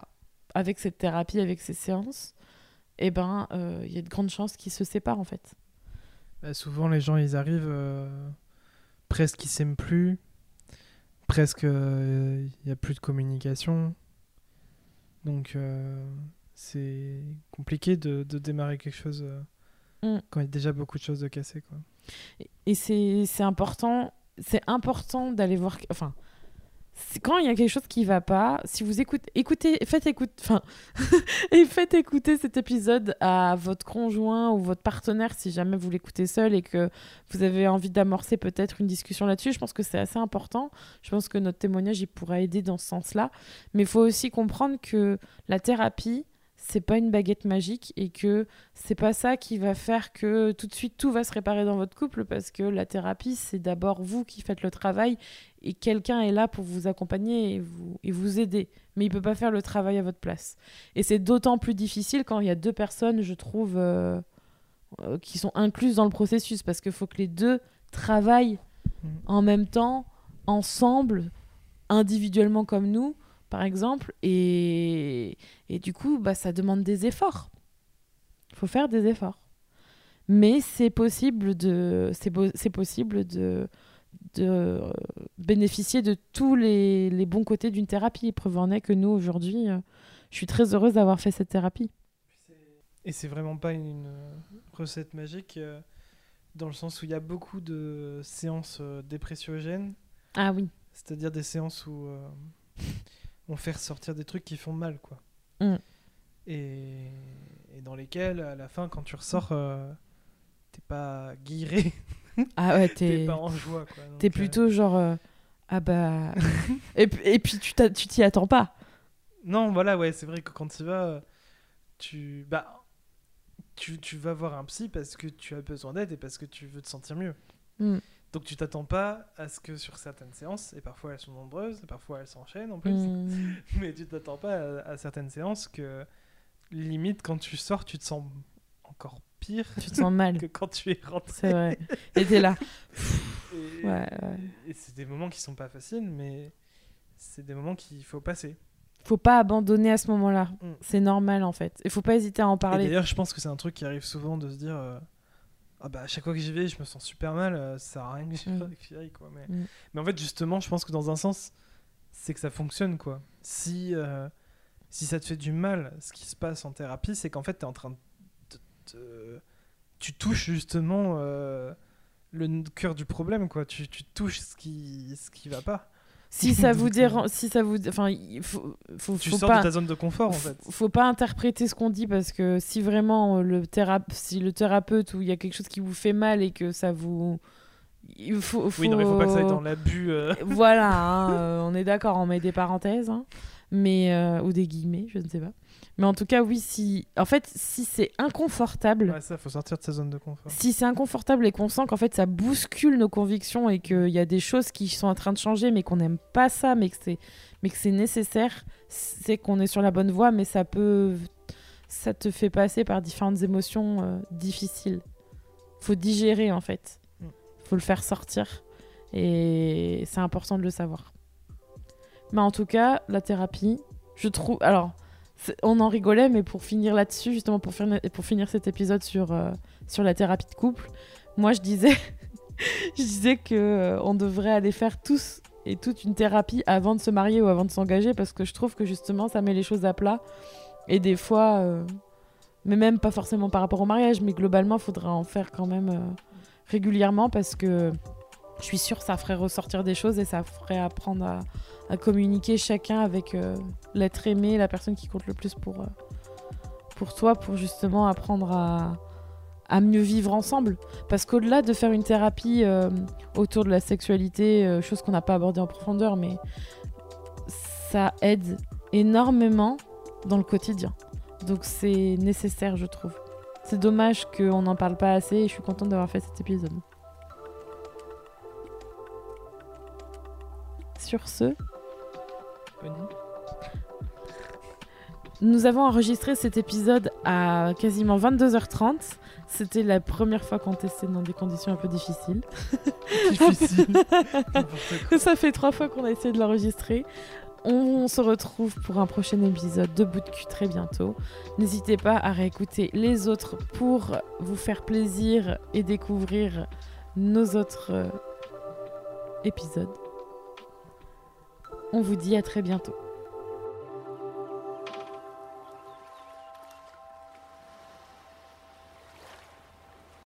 A: avec cette thérapie, avec ces séances, eh ben, euh, il y a de grandes chances qu'ils se séparent en fait.
B: Bah, souvent, les gens, ils arrivent presque ils s'aiment plus, presque il n'y a plus de communication. Donc, euh, c'est compliqué de, de démarrer quelque chose euh,
A: Mm.
B: quand il y a déjà beaucoup de choses de cassées. Quoi.
A: Et- c'est important, c'est important d'aller voir. Enfin, quand il y a quelque chose qui va pas, si vous écoutez, écoutez, faites écoute, enfin, et faites écouter cet épisode à votre conjoint ou votre partenaire si jamais vous l'écoutez seul et que vous avez envie d'amorcer peut-être une discussion là-dessus. Je pense que c'est assez important. Je pense que notre témoignage il pourra aider dans ce sens-là. Mais il faut aussi comprendre que la thérapie c'est pas une baguette magique et que c'est pas ça qui va faire que tout de suite tout va se réparer dans votre couple parce que la thérapie c'est d'abord vous qui faites le travail et quelqu'un est là pour vous accompagner et vous, et vous aider. Mais il peut pas faire le travail à votre place. Et c'est d'autant plus difficile quand il y a deux personnes je trouve euh, euh, qui sont incluses dans le processus parce qu'il faut que les deux travaillent
B: Mhm.
A: en même temps ensemble individuellement comme nous par exemple. Et, et du coup bah, ça demande des efforts. Il faut faire des efforts. Mais c'est possible de c'est possible de de euh, bénéficier de tous les, les bons côtés d'une thérapie. Preuve en est que nous aujourd'hui euh, je suis très heureuse d'avoir fait cette thérapie.
B: Et c'est vraiment pas une recette magique euh, dans le sens où il y a beaucoup de séances dépressiogènes,
A: ah oui.
B: C'est-à-dire des séances où euh, on fait ressortir des trucs qui font mal, quoi.
A: Mm.
B: Et, et dans lesquels, à la fin, quand tu ressors, euh, t'es pas guiré,
A: ah ouais
B: t'es pas en joie,
A: t'es
B: euh,
A: plutôt genre euh, ah bah et, puis tu t'y attends pas
B: Non, voilà, ouais, c'est vrai que quand tu vas, tu, bah, tu, tu vas voir un psy parce que tu as besoin d'aide et parce que tu veux te sentir mieux.
A: Mm.
B: Donc tu t'attends pas à ce que sur certaines séances, et parfois elles sont nombreuses, et parfois elles s'enchaînent en plus,
A: Mm.
B: mais tu t'attends pas à, à certaines séances que limite quand tu sors, tu te sens encore pire
A: tu te sens mal
B: que quand tu es rentré.
A: c'est vrai et t'es là
B: Et,
A: ouais, ouais.
B: et c'est des moments qui sont pas faciles, mais c'est des moments qu'il faut passer.
A: faut pas abandonner à ce moment-là
B: Mm.
A: c'est normal en fait il faut pas hésiter à en parler
B: d'ailleurs, je pense que c'est un truc qui arrive souvent de se dire euh, Ah bah, à chaque fois que j'y vais, je me sens super mal, euh, ça sert à rien que j'y
A: Mm.
B: aille, quoi. Mais...
A: Mm.
B: mais en fait, justement, je pense que dans un sens, c'est que ça fonctionne, quoi. Si, euh, si ça te fait du mal, ce qui se passe en thérapie, c'est qu'en fait, tu es en train de. te- Tu touches justement euh, le cœur du problème, quoi. Tu, tu touches ce qui, ce qui va pas.
A: Si ça vous dérange si ça vous enfin il faut faut,
B: Tu
A: faut
B: sors
A: pas
B: de ta zone de confort, en fait.
A: Faut- Faut pas interpréter ce qu'on dit parce que si vraiment euh, le thérape, si le thérapeute ou il y a quelque chose qui vous fait mal et que ça vous, il faut,
B: Oui, non, mais faut pas que ça aille dans l'abus. euh.
A: Voilà, hein, euh, on est d'accord, on met des parenthèses, hein, mais euh, ou des guillemets, je ne sais pas. Mais en tout cas, oui, si, en fait, si c'est inconfortable,
B: Ouais, ça, faut sortir de sa zone de confort.
A: si c'est inconfortable et qu'on sent qu'en fait ça bouscule nos convictions et qu'il y a des choses qui sont en train de changer mais qu'on n'aime pas ça mais que c'est mais que c'est nécessaire c'est qu'on est sur la bonne voie mais ça peut ça te fait passer par différentes émotions euh, difficiles faut digérer en fait
B: Mm.
A: faut le faire sortir et c'est important de le savoir mais en tout cas la thérapie je trouve alors on en rigolait mais pour finir là-dessus justement pour finir cet épisode sur euh, sur la thérapie de couple moi je disais je que euh, on devrait aller faire tous et toute une thérapie avant de se marier ou avant de s'engager parce que je trouve que justement ça met les choses à plat. Et des fois euh, mais même pas forcément par rapport au mariage mais globalement faudra en faire quand même régulièrement parce que je suis sûre que ça ferait ressortir des choses et ça ferait apprendre à, à communiquer chacun avec euh, l'être aimé la personne qui compte le plus pour euh, pour toi pour justement apprendre à à mieux vivre ensemble. Parce qu'au-delà de faire une thérapie euh, autour de la sexualité, chose qu'on n'a pas abordée en profondeur, mais ça aide énormément dans le quotidien. Donc c'est nécessaire, je trouve. C'est dommage qu'on n'en parle pas assez et je suis contente d'avoir fait cet épisode. Sur ce, Nous avons enregistré cet épisode à quasiment 22h30. C'était la première fois qu'on testait dans des conditions un peu difficiles.
B: Difficile.
A: Ça fait trois fois qu'on a essayé de l'enregistrer. On se retrouve pour un prochain épisode de Bout de cul très bientôt. N'hésitez pas à réécouter les autres pour vous faire plaisir et découvrir nos autres euh, épisodes. On vous dit à très bientôt.